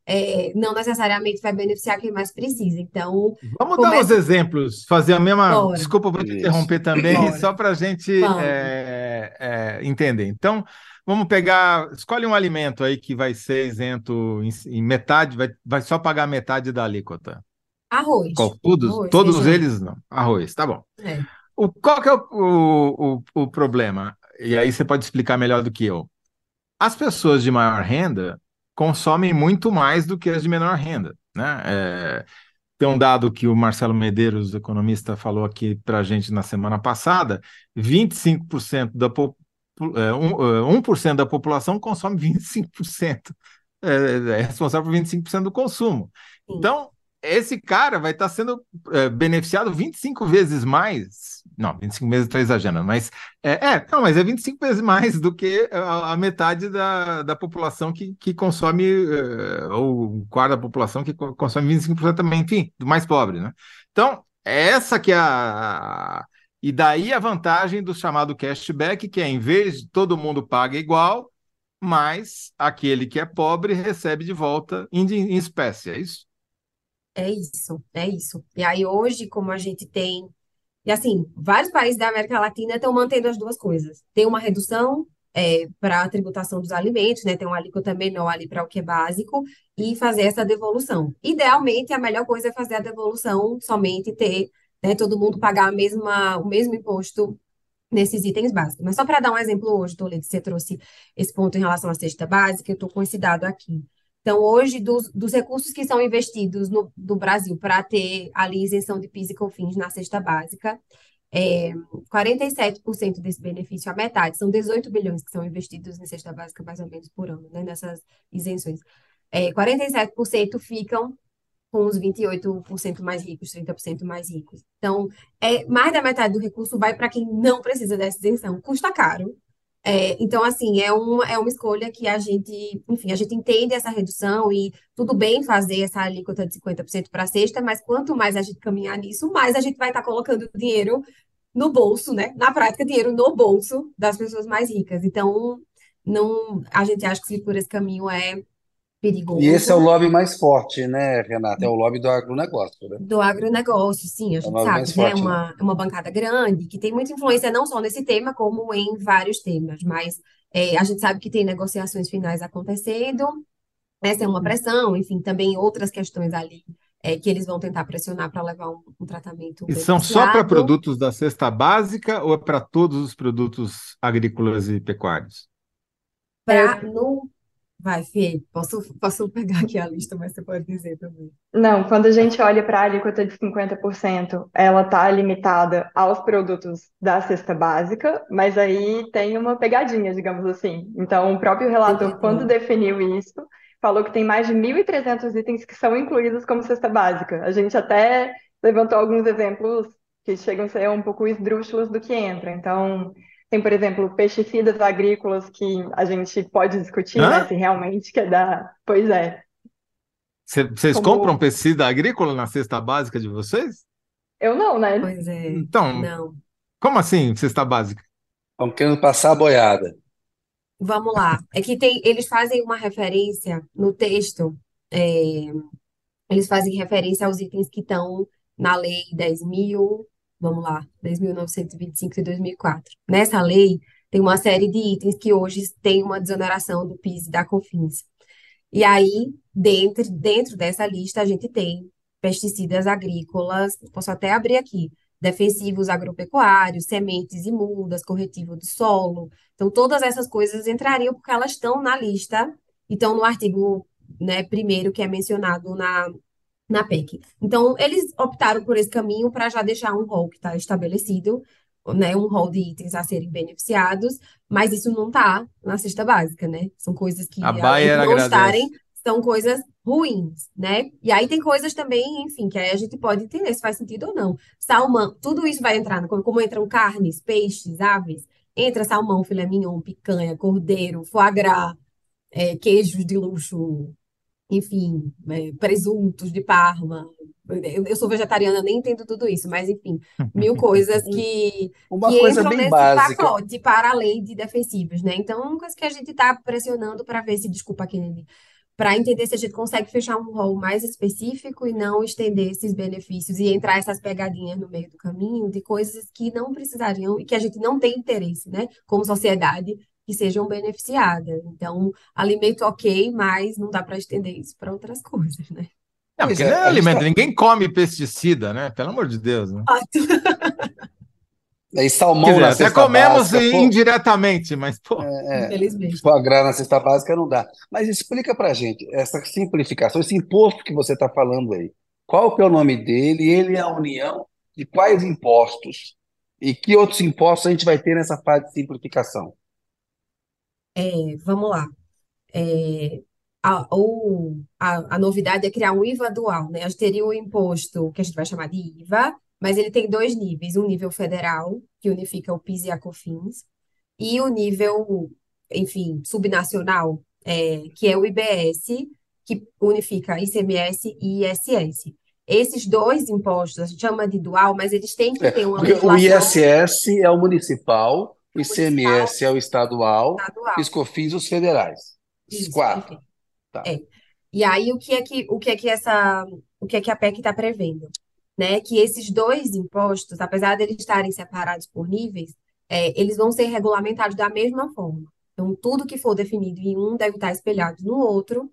é, não necessariamente vai beneficiar quem mais precisa. Então, Vamos dar uns Começa- exemplos, fazer a mesma. Bora. Desculpa, vou te Isso. interromper também, Bora. só para a gente é, é, entender. Então, vamos pegar, escolhe um alimento aí que vai ser isento em, em metade, vai, vai só pagar metade da alíquota. Arroz. Qual? Todos, Arroz, todos feijão. eles não. Arroz, tá bom. É. O, qual que é o, o, o, o problema? E aí você pode explicar melhor do que eu. As pessoas de maior renda consomem muito mais do que as de menor renda, né? É, tem um dado que o Marcelo Medeiros, economista, falou aqui para a gente na semana passada: 25% da po- é, um, é, 1% da população consome 25%, é, é responsável por 25% do consumo. Então, esse cara vai estar sendo é, beneficiado 25 vezes mais. Não, 25 vezes estou exagerando, mas é, é, não, mas é 25 vezes mais do que a, a metade da, da população que, que consome, é, ou um quarto da população que co- consome 25% também, enfim, do mais pobre, né? Então, essa que é a. E daí a vantagem do chamado cashback, que é em vez de todo mundo paga igual, mas aquele que é pobre recebe de volta em, em espécie, é isso? É isso, é isso. E aí hoje, como a gente tem, e assim, vários países da América Latina estão mantendo as duas coisas. Tem uma redução para a tributação dos alimentos, né? Tem uma alíquota menor ali para o que é básico e fazer essa devolução. Idealmente, a melhor coisa é fazer a devolução somente ter, né, todo mundo pagar a mesma, o mesmo imposto nesses itens básicos. Mas só para dar um exemplo hoje, Toledo, você trouxe esse ponto em relação à cesta básica, eu estou com esse dado aqui. Então, hoje, dos, dos recursos que são investidos no, do Brasil para ter ali isenção de PIS e COFINS na cesta básica, é, 47% desse benefício, a metade, são 18 bilhões que são investidos em cesta básica mais ou menos por ano, né, nessas isenções. É, 47% ficam com os 28% mais ricos, 30% mais ricos. Então, é, mais da metade do recurso vai para quem não precisa dessa isenção. Custa caro. É, então, assim, é uma, é uma escolha que a gente, enfim, a gente entende essa redução e tudo bem fazer essa alíquota de 50% para a sexta, mas quanto mais a gente caminhar nisso, mais a gente vai estar tá colocando dinheiro no bolso, né? Na prática, dinheiro no bolso das pessoas mais ricas. Então, não, a gente acha que se por esse caminho é perigoso. E esse é o lobby mais forte, né, Renata? É o lobby do agronegócio, né? Do agronegócio, sim, a É gente lobby sabe, né? É forte, né? uma, é uma bancada grande, que tem muita influência não só nesse tema, como em vários temas, mas é, a gente sabe que tem negociações finais acontecendo, essa é uma pressão, enfim, também outras questões ali é, que eles vão tentar pressionar para levar um, um tratamento E são só para produtos da cesta básica ou é para todos os produtos agrícolas e pecuários? Pra, no... Vai, Fê, posso, posso pegar aqui a lista, mas você pode dizer também. Não, quando a gente olha para a alíquota de 50%, ela está limitada aos produtos da cesta básica, mas aí tem uma pegadinha, digamos assim. Então, o próprio relator, quando definiu isso, falou que tem mais de 1.300 itens que são incluídos como cesta básica. A gente até levantou alguns exemplos que chegam a ser um pouco esdrúxulos do que entra. Então, tem, por exemplo, pesticidas agrícolas que a gente pode discutir, Hã? né, se realmente quer dar. Pois é. Cê- Vocês Como- compram pesticida agrícola na cesta básica de vocês? Eu não, né? Pois é, Então, não. como assim cesta básica? Estão querendo passar a boiada. Vamos lá. É que tem, eles fazem uma referência no texto, é, eles fazem referência aos itens que estão na lei 10.000, vamos lá, 10.925 de 2004. Nessa lei tem uma série de itens que hoje tem uma desoneração do PIS e da COFINS. E aí, dentro, dentro dessa lista, a gente tem pesticidas agrícolas, posso até abrir aqui, defensivos agropecuários, sementes e mudas, corretivo do solo. Então, todas essas coisas entrariam porque elas estão na lista e estão no artigo, né, primeiro que é mencionado na, na PEC. Então, eles optaram por esse caminho para já deixar um rol que está estabelecido, né, um rol de itens a serem beneficiados, mas isso não está na cesta básica, né? São coisas que, A Bayer não agradece. estarem, são coisas ruins, né? E aí tem coisas também, enfim, que aí a gente pode entender se faz sentido ou não. Salmão, tudo isso vai entrar, como, como entram carnes, peixes, aves, entra salmão, filé mignon, picanha, cordeiro, foie gras, é, queijos de luxo, enfim, é, presuntos de Parma. Eu, eu sou vegetariana, nem entendo tudo isso, mas enfim, mil coisas que, Uma que coisa entram bem nesse básica. pacote para além de defensivos, né? Então, é uma coisa que a gente está pressionando para ver se, desculpa, Kennedy, para entender se a gente consegue fechar um rol mais específico e não estender esses benefícios e entrar essas pegadinhas no meio do caminho de coisas que não precisariam e que a gente não tem interesse, né? Como sociedade, que sejam beneficiadas. Então, alimento ok, mas não dá para estender isso para outras coisas, né? Não, porque é, não é a alimento, tá- ninguém come pesticida, né? Pelo amor de Deus, né? Aí salmão dizer, na até cesta comemos básica, pô, indiretamente, mas, pô, é, Infelizmente. foie gras na cesta básica não dá. Mas explica pra gente, essa simplificação, esse imposto que você está falando aí, qual que é o nome dele? Ele é a união de quais impostos? E que outros impostos a gente vai ter nessa fase de simplificação? É, vamos lá. É, a, o- a, a novidade é criar um IVA dual, né? A gente teria o imposto que a gente vai chamar de IVA, mas ele tem dois níveis: um nível federal, que unifica o PIS e a COFINS, e o nível, enfim, subnacional, é, que é o IBS, que unifica ICMS e ISS. Esses dois impostos, a gente chama de dual, mas eles têm que É, ter uma porque o ISS é o municipal, o ICMS é o estadual, estadual. e os federais. Os quatro. Tá. É. E aí o que é que o que é que essa o que é que a PEC está prevendo, né? Que esses dois impostos, apesar de eles estarem separados por níveis, é, eles vão ser regulamentados da mesma forma. Então tudo que for definido em um deve estar espelhado no outro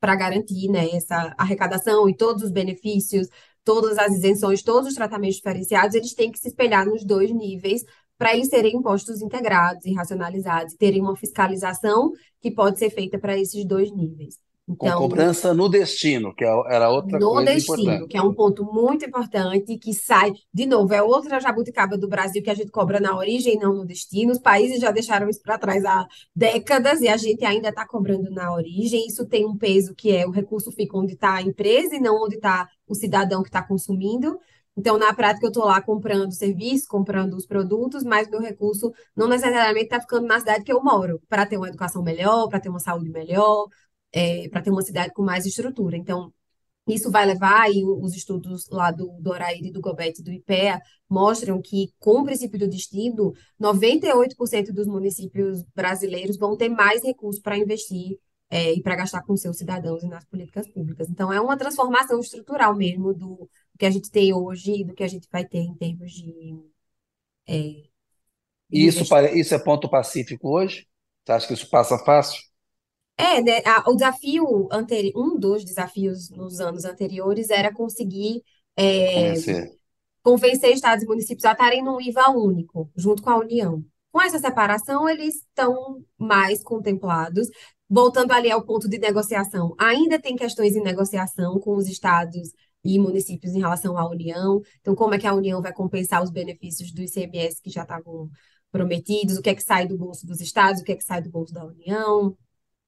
para garantir, né, essa arrecadação e todos os benefícios, todas as isenções, todos os tratamentos diferenciados, eles têm que se espelhar nos dois níveis para eles serem impostos integrados e racionalizados, e terem uma fiscalização que pode ser feita para esses dois níveis. Com Então, cobrança no destino, que é- era outra no coisa destino, importante. que é um ponto muito importante, que sai, de novo, é outra jabuticaba do Brasil que a gente cobra na origem e não no destino. Os países já deixaram isso para trás há décadas e a gente ainda está cobrando na origem. Isso tem um peso que é o recurso fica onde está a empresa e não onde está o cidadão que está consumindo. Então, na prática, eu estou lá comprando serviço, comprando os produtos, mas meu recurso não necessariamente está ficando na cidade que eu moro, para ter uma educação melhor, para ter uma saúde melhor, para ter uma cidade com mais estrutura. Então, isso vai levar, e os estudos lá do, do Oraíra e do Gobet e do IPEA mostram que, com o princípio do destino, 98% dos municípios brasileiros vão ter mais recursos para investir é, e para gastar com seus cidadãos e nas políticas públicas. Então, é uma transformação estrutural mesmo do que a gente tem hoje e do que a gente vai ter em termos de, é, de E isso, pare- isso é ponto pacífico hoje? Você acha que isso passa fácil? É, né? a- o desafio anterior, um dos desafios nos anos anteriores era conseguir é, Convencer. convencer estados e municípios a estarem num IVA único, junto com a União. Com essa separação, eles estão mais contemplados. Voltando ali ao ponto de negociação, ainda tem questões em negociação com os estados e municípios em relação à União. Então, como é que a União vai compensar os benefícios do ICMS que já estavam prometidos? O que é que sai do bolso dos estados? O que é que sai do bolso da União?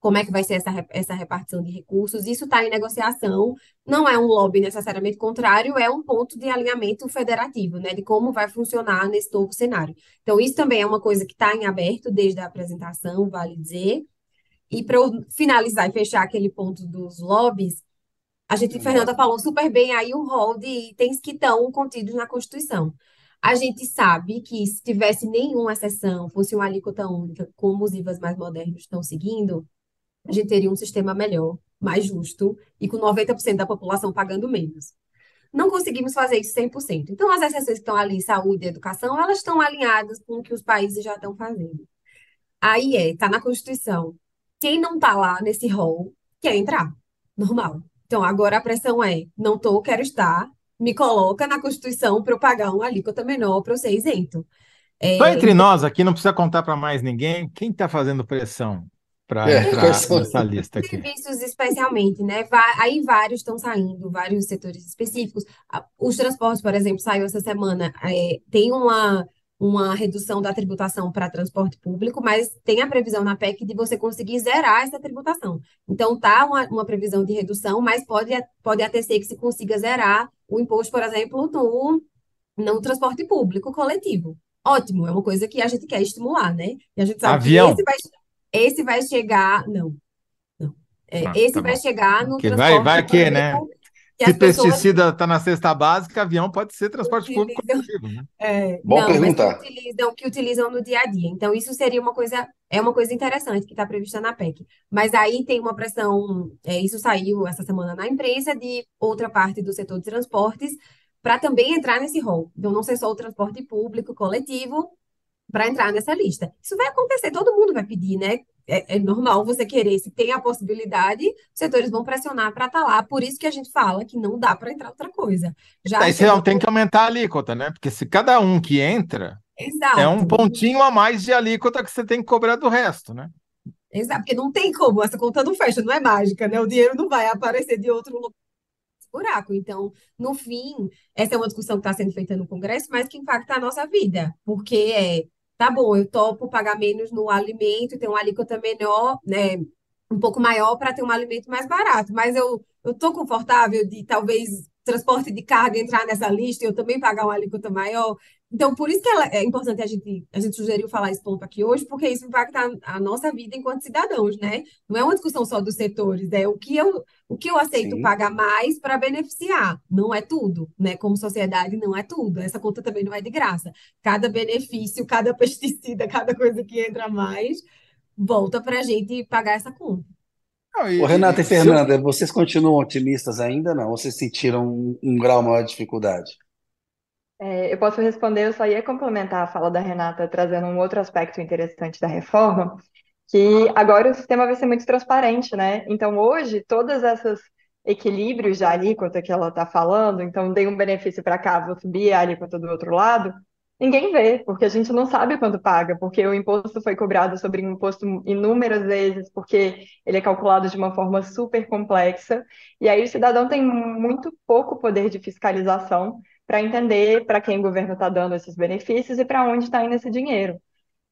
como é que vai ser essa, essa repartição de recursos. Isso está em negociação, não é um lobby necessariamente contrário, é um ponto de alinhamento federativo, né, de como vai funcionar nesse novo cenário. Então, isso também é uma coisa que está em aberto desde a apresentação, vale dizer. E para finalizar e fechar aquele ponto dos lobbies, a gente, Vamos Fernanda falou super bem aí o rol de itens que estão contidos na Constituição. A gente sabe que se tivesse nenhuma exceção, fosse uma alíquota única, como os IVAs mais modernos estão seguindo, a gente teria um sistema melhor, mais justo e com 90% da população pagando menos. Não conseguimos fazer isso 100%. Então, as exceções que estão ali, saúde e educação, elas estão alinhadas com o que os países já estão fazendo. Aí é, tá na Constituição. Quem não tá lá nesse rol quer entrar. Normal. Então, agora a pressão é, não tô, quero estar, me coloca na Constituição para eu pagar uma alíquota menor para eu ser isento. Só É, entre nós aqui, não precisa contar para mais ninguém. Quem está fazendo pressão para É, entrar quais são- nessa lista aqui? Serviços especialmente, né? Aí vários estão saindo, vários setores específicos. Os transportes, por exemplo, saiu essa semana. é, tem uma, uma redução da tributação para transporte público, mas tem a previsão na PEC de você conseguir zerar essa tributação. Então, tá uma, uma previsão de redução, mas pode, pode até ser que se consiga zerar o imposto, por exemplo, no, no transporte público coletivo. Ótimo, é uma coisa que a gente quer estimular, né? E a gente sabe que Avião? esse vai, esse vai chegar. Não. Não. É, Ah, esse tá vai bom. chegar no Porque vai, vai que, né? público que Se pessoas pesticida está na cesta básica, avião pode ser transporte público utilizam. coletivo, né? É, Bom não, mas que perguntar. utilizam, que utilizam no dia a dia. Então, isso seria uma coisa, é uma coisa interessante que está prevista na PEC. Mas aí tem uma pressão, é, isso saiu essa semana na imprensa, de outra parte do setor de transportes, para também entrar nesse rol. Então, não ser só o transporte público coletivo, para entrar nessa lista. Isso vai acontecer, todo mundo vai pedir, né? É, é normal você querer, se tem a possibilidade, os setores vão pressionar para estar lá. Por isso que a gente fala que não dá para entrar outra coisa. Já Daí você chegou- tem que aumentar a alíquota, né? Porque se cada um que entra Exato. é um pontinho a mais de alíquota que você tem que cobrar do resto, né? Exato, porque não tem como, essa conta não fecha, não é mágica, né? O dinheiro não vai aparecer de outro lugar buraco. Então, no fim, essa é uma discussão que está sendo feita no Congresso, mas que impacta a nossa vida, porque é, tá bom, eu topo pagar menos no alimento, ter uma alíquota menor, né? Um pouco maior para ter um alimento mais barato, mas eu eu tô confortável de talvez transporte de carga entrar nessa lista eu também pagar uma alíquota maior. Então, por isso que ela- é importante a gente, a gente sugeriu falar esse ponto aqui hoje, porque isso impacta a, a nossa vida enquanto cidadãos, né? Não é uma discussão só dos setores, é o que eu, o que eu aceito Sim. pagar mais para beneficiar. Não é tudo, né? Como sociedade, não é tudo. Essa conta também não é de graça. Cada benefício, cada pesticida, cada coisa que entra mais, volta para a gente pagar essa conta. Ô, Renata e eu- Fernanda, vocês continuam otimistas ainda, não? Ou vocês sentiram um, um grau maior de dificuldade? É, eu posso responder, eu só ia complementar a fala da Renata, trazendo um outro aspecto interessante da reforma, que agora o sistema vai ser muito transparente, né? Então, hoje, todas essas equilíbrios de alíquota que ela está falando, então dei um benefício para cá, vou subir a alíquota do outro lado, ninguém vê, porque a gente não sabe quando paga, porque o imposto foi cobrado sobre imposto inúmeras vezes, porque ele é calculado de uma forma super complexa, e aí o cidadão tem muito pouco poder de fiscalização para entender para quem o governo está dando esses benefícios e para onde está indo esse dinheiro.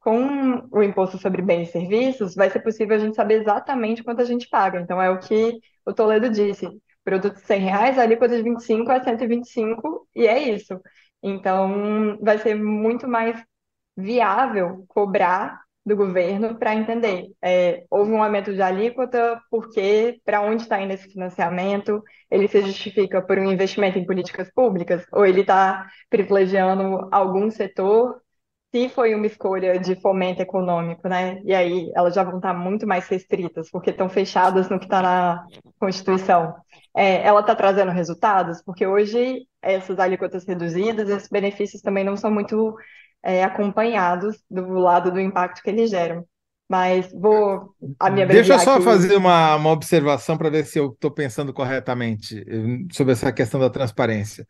Com o imposto sobre bens e serviços, vai ser possível a gente saber exatamente quanto a gente paga. Então, é o que o Toledo disse. Produto de 100 reais, a alíquota de 25 a 125, e é isso. Então, vai ser muito mais viável cobrar do governo para entender. É, houve um aumento de alíquota, porque para onde está indo esse financiamento? Ele se justifica por um investimento em políticas públicas? Ou ele está privilegiando algum setor se foi uma escolha de fomento econômico, né? E aí elas já vão estar muito mais restritas, porque estão fechadas no que está na Constituição. É, ela está trazendo resultados, porque hoje essas alíquotas reduzidas, esses benefícios também não são muito é, acompanhados do lado do impacto que eles geram. Mas vou a minha Deixa eu só aqui... fazer uma, uma observação para ver se eu estou pensando corretamente eh, sobre essa questão da transparência.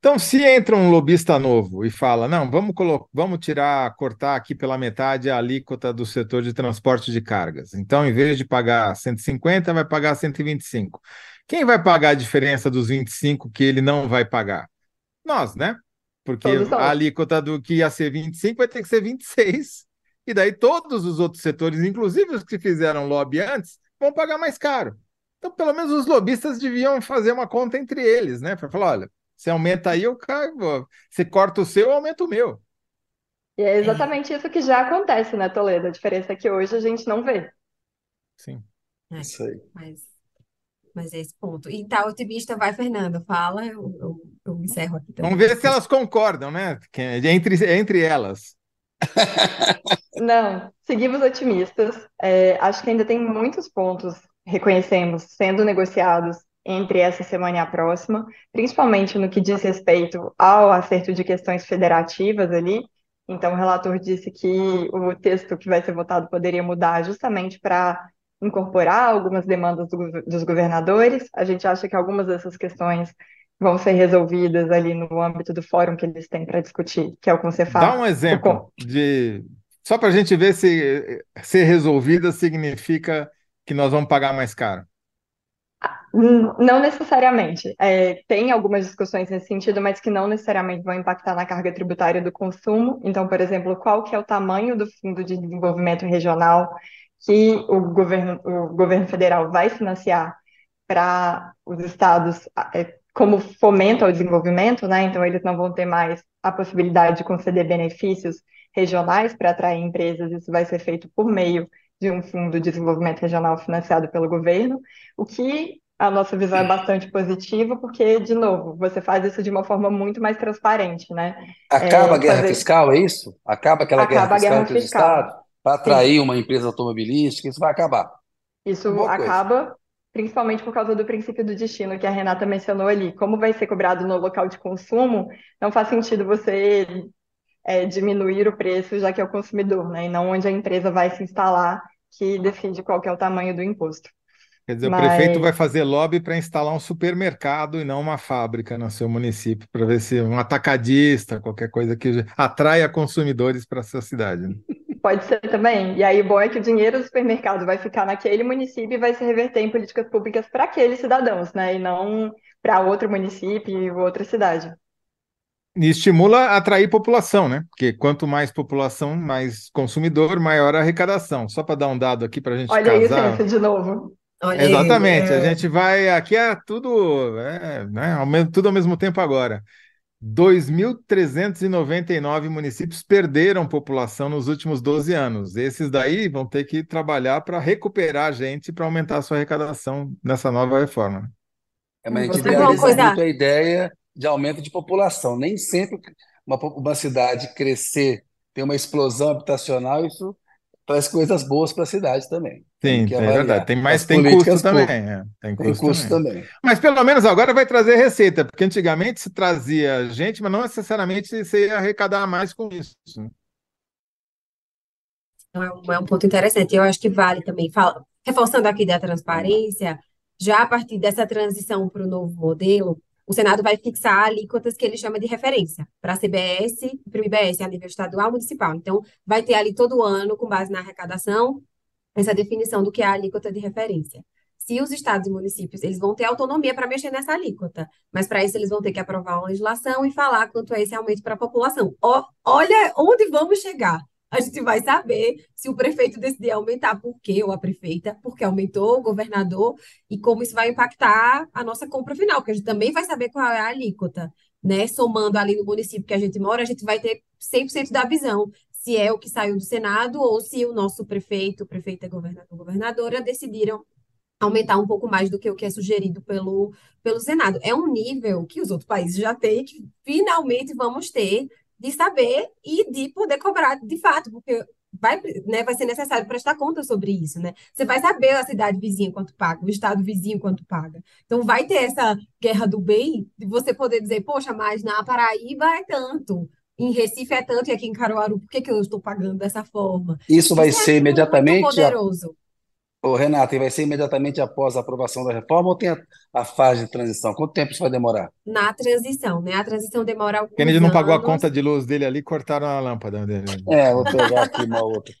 Então, se entra um lobista novo e fala, não, vamos, vamos tirar, cortar aqui pela metade a alíquota do setor de transporte de cargas. Então, em vez de pagar 150, vai pagar 125. Quem vai pagar a diferença dos 25 que ele não vai pagar? Nós, né? Porque a alíquota do que ia ser 25 vai ter que ser 26 e daí todos os outros setores, inclusive os que fizeram lobby antes, vão pagar mais caro. Então, pelo menos os lobistas deviam fazer uma conta entre eles, né? Para falar, olha, você aumenta aí, eu caio, você corta o seu, eu aumento o meu. E é exatamente isso que já acontece, né, Toledo? A diferença é que hoje a gente não vê. Sim. É, isso aí. Mas, mas é esse ponto. E tá otimista, vai, Fernando, fala, eu, eu, eu encerro aqui também. Vamos ver se elas concordam, né? Entre, entre elas. Não, seguimos otimistas. É, acho que ainda tem muitos pontos, reconhecemos, sendo negociados entre essa semana e a próxima, principalmente no que diz respeito ao acerto de questões federativas ali. Então, o relator disse que o texto que vai ser votado poderia mudar justamente para incorporar algumas demandas do, dos governadores. A gente acha que algumas dessas questões vão ser resolvidas ali no âmbito do fórum que eles têm para discutir, que é o Concefap. Dá um exemplo de só para a gente ver se ser resolvida significa que nós vamos pagar mais caro. Não necessariamente. É, tem algumas discussões nesse sentido, mas que não necessariamente vão impactar na carga tributária do consumo. Então, por exemplo, qual que é o tamanho do Fundo de Desenvolvimento Regional que o governo, o governo federal vai financiar para os estados é, como fomento ao desenvolvimento, né? Então, eles não vão ter mais a possibilidade de conceder benefícios regionais para atrair empresas, isso vai ser feito por meio de um fundo de desenvolvimento regional financiado pelo governo, o que a nossa visão é bastante positiva, porque, de novo, você faz isso de uma forma muito mais transparente, né? Acaba é, a guerra fazer... fiscal, é isso? Acaba aquela Acaba guerra fiscal entre os estados para atrair Sim. uma empresa automobilística, isso vai acabar. Isso acaba, principalmente por causa do princípio do destino que a Renata mencionou ali. Como vai ser cobrado no local de consumo, não faz sentido você é, diminuir o preço, já que é o consumidor, né? E não onde a empresa vai se instalar, que decide qual que é o tamanho do imposto. Quer dizer, Mas... o prefeito vai fazer lobby para instalar um supermercado e não uma fábrica no seu município, para ver se um atacadista, qualquer coisa que atraia consumidores para a sua cidade. Né? Pode ser também. E aí, o bom é que o dinheiro do supermercado vai ficar naquele município e vai se reverter em políticas públicas para aqueles cidadãos, né? E não para outro município e outra cidade. E estimula a atrair população, né? Porque quanto mais população, mais consumidor, maior a arrecadação. Só para dar um dado aqui para a gente Olha casar. Olha aí, de novo. Olha Exatamente, aí, é... a gente vai aqui é tudo, é, né, ao mesmo, tudo ao mesmo tempo agora. 2.399 municípios perderam população nos últimos 12 anos. Esses daí vão ter que trabalhar para recuperar a gente para aumentar a sua arrecadação nessa nova reforma. É, mas a gente idealiza muito a ideia de aumento de população. Nem sempre uma, uma cidade crescer, ter uma explosão habitacional, isso traz coisas boas para a cidade também. Sim, é verdade. Tem mais tem custo também. É, tem custo, tem custo também. também. Mas pelo menos agora vai trazer receita, porque antigamente se trazia gente, mas não necessariamente você ia arrecadar mais com isso. Então, é um, é um ponto interessante. Eu acho que vale também, fala, reforçando aqui da transparência, já a partir dessa transição para o novo modelo, o Senado vai fixar alíquotas que ele chama de referência para a CBS e para o IBS a nível estadual municipal. Então, vai ter ali todo ano, com base na arrecadação, essa definição do que é a alíquota de referência. Se os estados e municípios, eles vão ter autonomia para mexer nessa alíquota, mas para isso eles vão ter que aprovar uma legislação e falar quanto é esse aumento para a população. olha onde vamos chegar a gente vai saber se o prefeito decidir aumentar, por quê, ou a prefeita, porque aumentou, o governador, e como isso vai impactar a nossa compra final, porque a gente também vai saber qual é a alíquota, né? Somando ali no município que a gente mora, a gente vai ter 100% da visão, se é o que saiu do Senado ou se o nosso prefeito, prefeita, governador, governadora decidiram aumentar um pouco mais do que o que é sugerido pelo, pelo Senado. É um nível que os outros países já têm, que finalmente vamos ter de saber e de poder cobrar de fato, porque vai, né, vai ser necessário prestar conta sobre isso, né? Você vai saber a cidade vizinha quanto paga, o estado vizinho quanto paga. Então vai ter essa guerra do bem de você poder dizer, poxa, mas na Paraíba é tanto. Em Recife é tanto, e aqui em Caruaru, por que, que eu estou pagando dessa forma? Isso vai isso é ser imediatamente. Poderoso. Ô, Renato, e vai ser imediatamente após a aprovação da reforma ou tem a, a, fase de transição? Quanto tempo isso vai demorar? Na transição, né? A transição demora alguns Kennedy não pagou a conta de luz dele ali, cortaram a lâmpada dele. É, vou pegar aqui uma outra.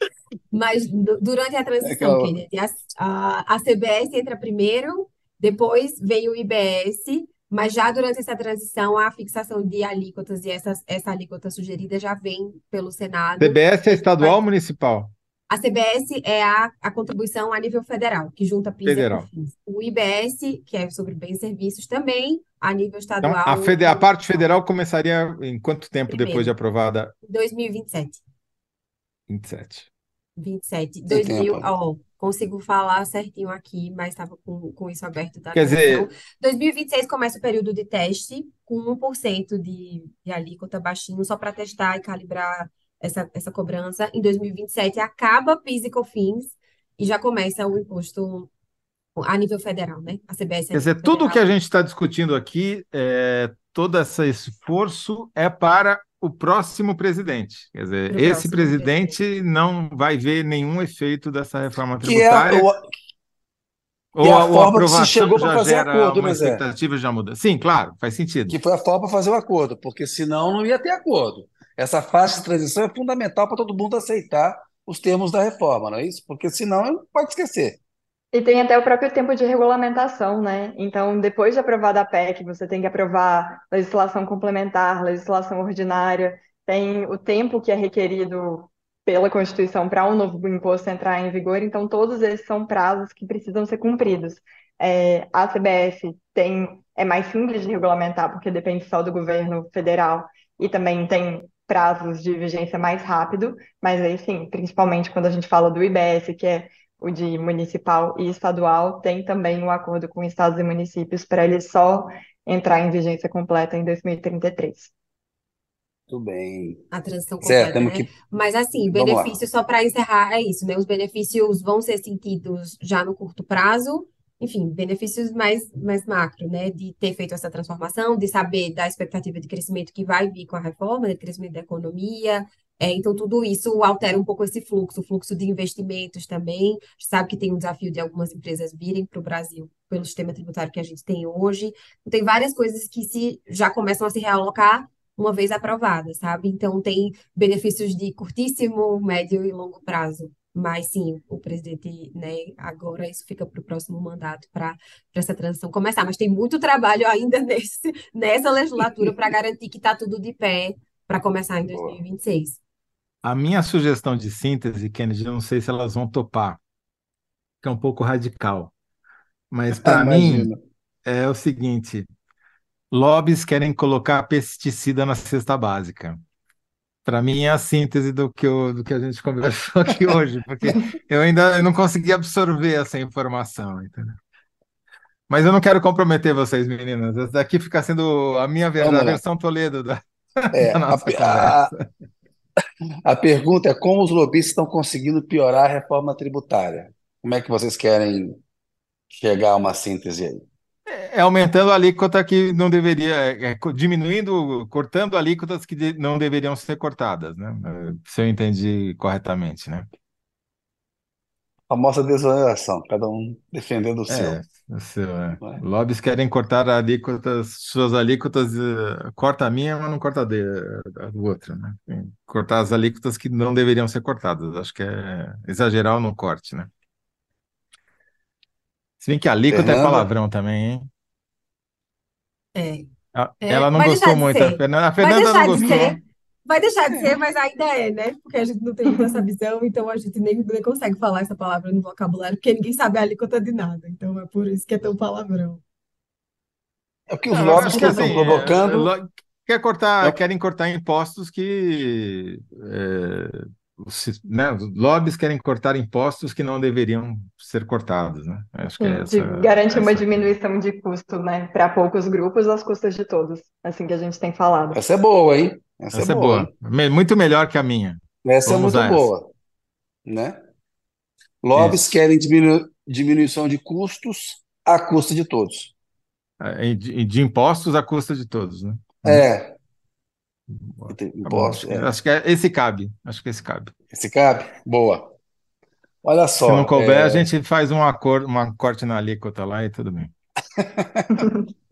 Mas durante a transição, é Kennedy, a, a, a CBS entra primeiro, depois vem o IBS, mas já durante essa transição, a fixação de alíquotas e essa, essa alíquota sugerida já vem pelo Senado. CBS é estadual ou municipal? A CBS é a, a contribuição a nível federal, que junta PIS federal. e COFINS. O IBS, que é sobre bens e serviços, também a nível estadual. Então, a, fede, a parte federal começaria em quanto tempo Primeiro, depois de aprovada? 2027. 27. 27. 2000, ó, consigo falar certinho aqui, mas estava com, com isso aberto. Tá? Quer dizer... 2026 começa o período de teste, com 1% de, de alíquota baixinho, só para testar e calibrar essa, essa cobrança. Em 2027 acaba PIS e COFINS e já começa o imposto a nível federal, né? A CBS. Quer dizer, tudo que a gente está discutindo aqui, é, todo esse esforço é para o próximo presidente. Quer dizer, esse presidente, presidente, não vai ver nenhum efeito dessa reforma tributária. Que é, ou, é a, a forma que se chegou para fazer acordo, uma né, expectativa já muda. Sim, claro, faz sentido. Que foi a forma para fazer o acordo, porque senão não ia ter acordo. Essa fase de transição é fundamental para todo mundo aceitar os termos da reforma, não é isso? Porque senão pode esquecer. E tem até o próprio tempo de regulamentação, né? Então, depois de aprovada a PEC, você tem que aprovar legislação complementar, legislação ordinária, tem o tempo que é requerido pela Constituição para um novo imposto entrar em vigor, então todos esses são prazos que precisam ser cumpridos. É, a CBF tem, é mais simples de regulamentar, porque depende só do governo federal, e também tem prazos de vigência mais rápido, mas aí sim, principalmente quando a gente fala do IBS, que é o de municipal e estadual, tem também um acordo com estados e municípios para ele só entrar em vigência completa em 2033. Muito bem. A transição completa, certo, né? Que... Mas assim, benefícios, só para encerrar, é isso, né? Os benefícios vão ser sentidos já no curto prazo, enfim, benefícios mais, mais macro, né, de ter feito essa transformação, de saber da expectativa de crescimento que vai vir com a reforma, de crescimento da economia, é, então tudo isso altera um pouco esse fluxo, o fluxo de investimentos também, a gente sabe que tem um desafio de algumas empresas virem para o Brasil pelo sistema tributário que a gente tem hoje, então, tem várias coisas que se já começam a se realocar uma vez aprovada, sabe? Então tem benefícios de curtíssimo, médio e longo prazo. Mas sim, o presidente, né, agora isso fica para o próximo mandato para essa transição começar. Mas tem muito trabalho ainda nesse, nessa legislatura para garantir que está tudo de pé para começar em 2026. A minha sugestão de síntese, Kennedy, eu não sei se elas vão topar, que é um pouco radical. Mas para mim é o seguinte: lobbies querem colocar pesticida na cesta básica. Para mim é a síntese do que, eu, do que a gente conversou aqui hoje, porque eu ainda não consegui absorver essa informação, entendeu? Mas eu não quero comprometer vocês, meninas. Essa daqui fica sendo a minha a versão Toledo da, é, da nossa a, conversa. A, a pergunta é como os lobistas estão conseguindo piorar a reforma tributária? Como é que vocês querem chegar a uma síntese aí? É aumentando a alíquota que não deveria, é, é diminuindo, cortando alíquotas que de, não deveriam ser cortadas, né? Se eu entendi corretamente, né? Famosa desoneração, cada um defendendo o seu. É, o seu, é. não é? Lobbies querem cortar alíquotas, suas alíquotas, eh, corta a minha, mas não corta a de- a do outro, né? Cortar as alíquotas que não deveriam ser cortadas. Acho que é exagerar no corte, né? Se bem que alíquota é Fernanda? palavrão também, hein? É. É, Ela não vai gostou muito. ser. A Fernanda, a Fernanda não gostou. Vai deixar de ser, mas ainda é, né? Porque a gente não tem essa visão, então a gente nem, nem consegue falar essa palavra no vocabulário, porque ninguém sabe a alíquota de nada. Então é por isso que é tão palavrão. É porque os lobbies que estão assim, provocando. é, quer cortar, É- querem cortar impostos que, é, os- né, os lobbies querem cortar impostos que não deveriam ser cortados, né? Acho que é Sim, de essa, garantir uma essa- diminuição de custo, né, para poucos grupos às custas de todos, assim que a gente tem falado. Essa é boa, hein? Essa, Essa é é boa, boa, Me- muito melhor que a minha. Essa é Vamos muito usar essa. boa, né? Lobbies Isso. querem diminu- diminuição de custos à custa de todos. É, E de, de impostos à custa de todos, né? É, Boa. tem Tá impostos, acho que, é. acho que é- esse cabe. Acho que esse cabe. Esse cabe? Boa. Olha Se não só, couber, a é, gente faz um acordo, uma corte na alíquota lá e tudo bem.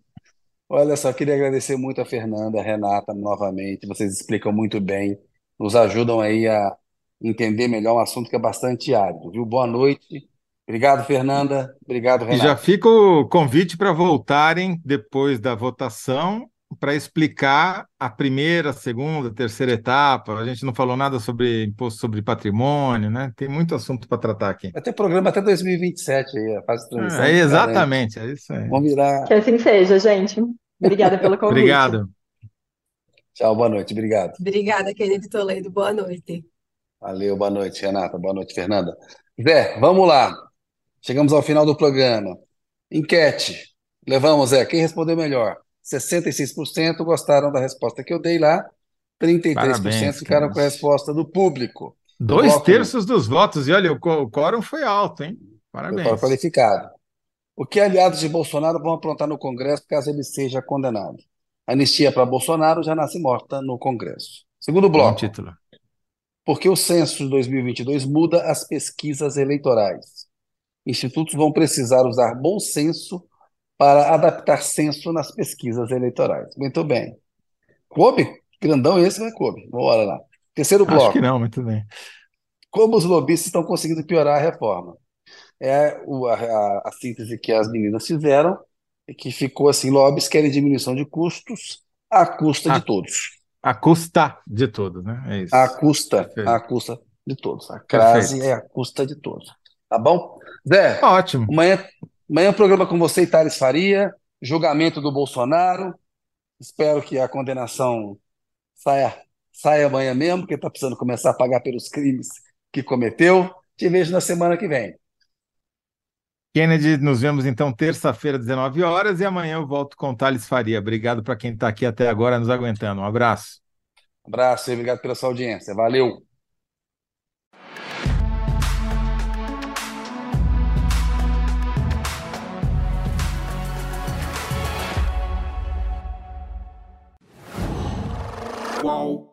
olha só, queria agradecer muito a Fernanda, a Renata, novamente. Vocês explicam muito bem, nos ajudam aí a entender melhor um assunto que é bastante árido, viu? Boa noite. Obrigado, Fernanda. Obrigado, E já Renata. fica o convite para voltarem depois da votação para explicar a primeira, segunda, terceira etapa. A gente não falou nada sobre imposto sobre patrimônio, né? Tem muito assunto para tratar aqui. Vai ter programa até 2027 aí, a fase de transição É, diferente. exatamente, é isso aí. Vamos virar. Que assim seja, gente. Obrigada pelo convite. Obrigado. Tchau, boa noite. Obrigado. Obrigada, Kennedy Toledo. Boa noite. Valeu, boa noite, Renata. Boa noite, Fernanda. Zé, vamos lá. Chegamos ao final do programa. Enquete. Levamos, Zé. Quem respondeu melhor? 66% gostaram da resposta que eu dei lá. 33% Parabéns, ficaram com a resposta do público. Dois terços dos votos. E olha, o quórum foi alto, hein? Parabéns. qualificado. O que aliados de Bolsonaro vão aprontar no Congresso caso ele seja condenado? Anistia para Bolsonaro já nasce morta no Congresso. Segundo bloco. título. Porque o censo de 2022 muda as pesquisas eleitorais. Institutos vão precisar usar bom senso para adaptar censo nas pesquisas eleitorais. Muito bem. Coube? Grandão esse, vai coube. Bora lá. Terceiro Acho que bloco. não, muito bem. Como os lobistas estão conseguindo piorar a reforma? É o- a, a- a síntese que as meninas fizeram e que ficou assim: lobbies querem diminuição de custos à custa de A, todos. a custa de todos, né? É À isso. custa, à Perfeito. custa de todos. A crase Perfeito. é a custa de todos. Tá bom? Zé, Ótimo. amanhã, amanhã programa com você e Thales Faria, julgamento do Bolsonaro. Espero que a condenação saia, saia amanhã mesmo, porque está precisando começar a pagar pelos crimes que cometeu. Te vejo na semana que vem. Kennedy, nos vemos então terça-feira, 19 horas, e amanhã eu volto com o Thales Faria. Obrigado para quem está aqui até agora nos aguentando. Um abraço. Abraço e obrigado pela sua audiência. Valeu! Qual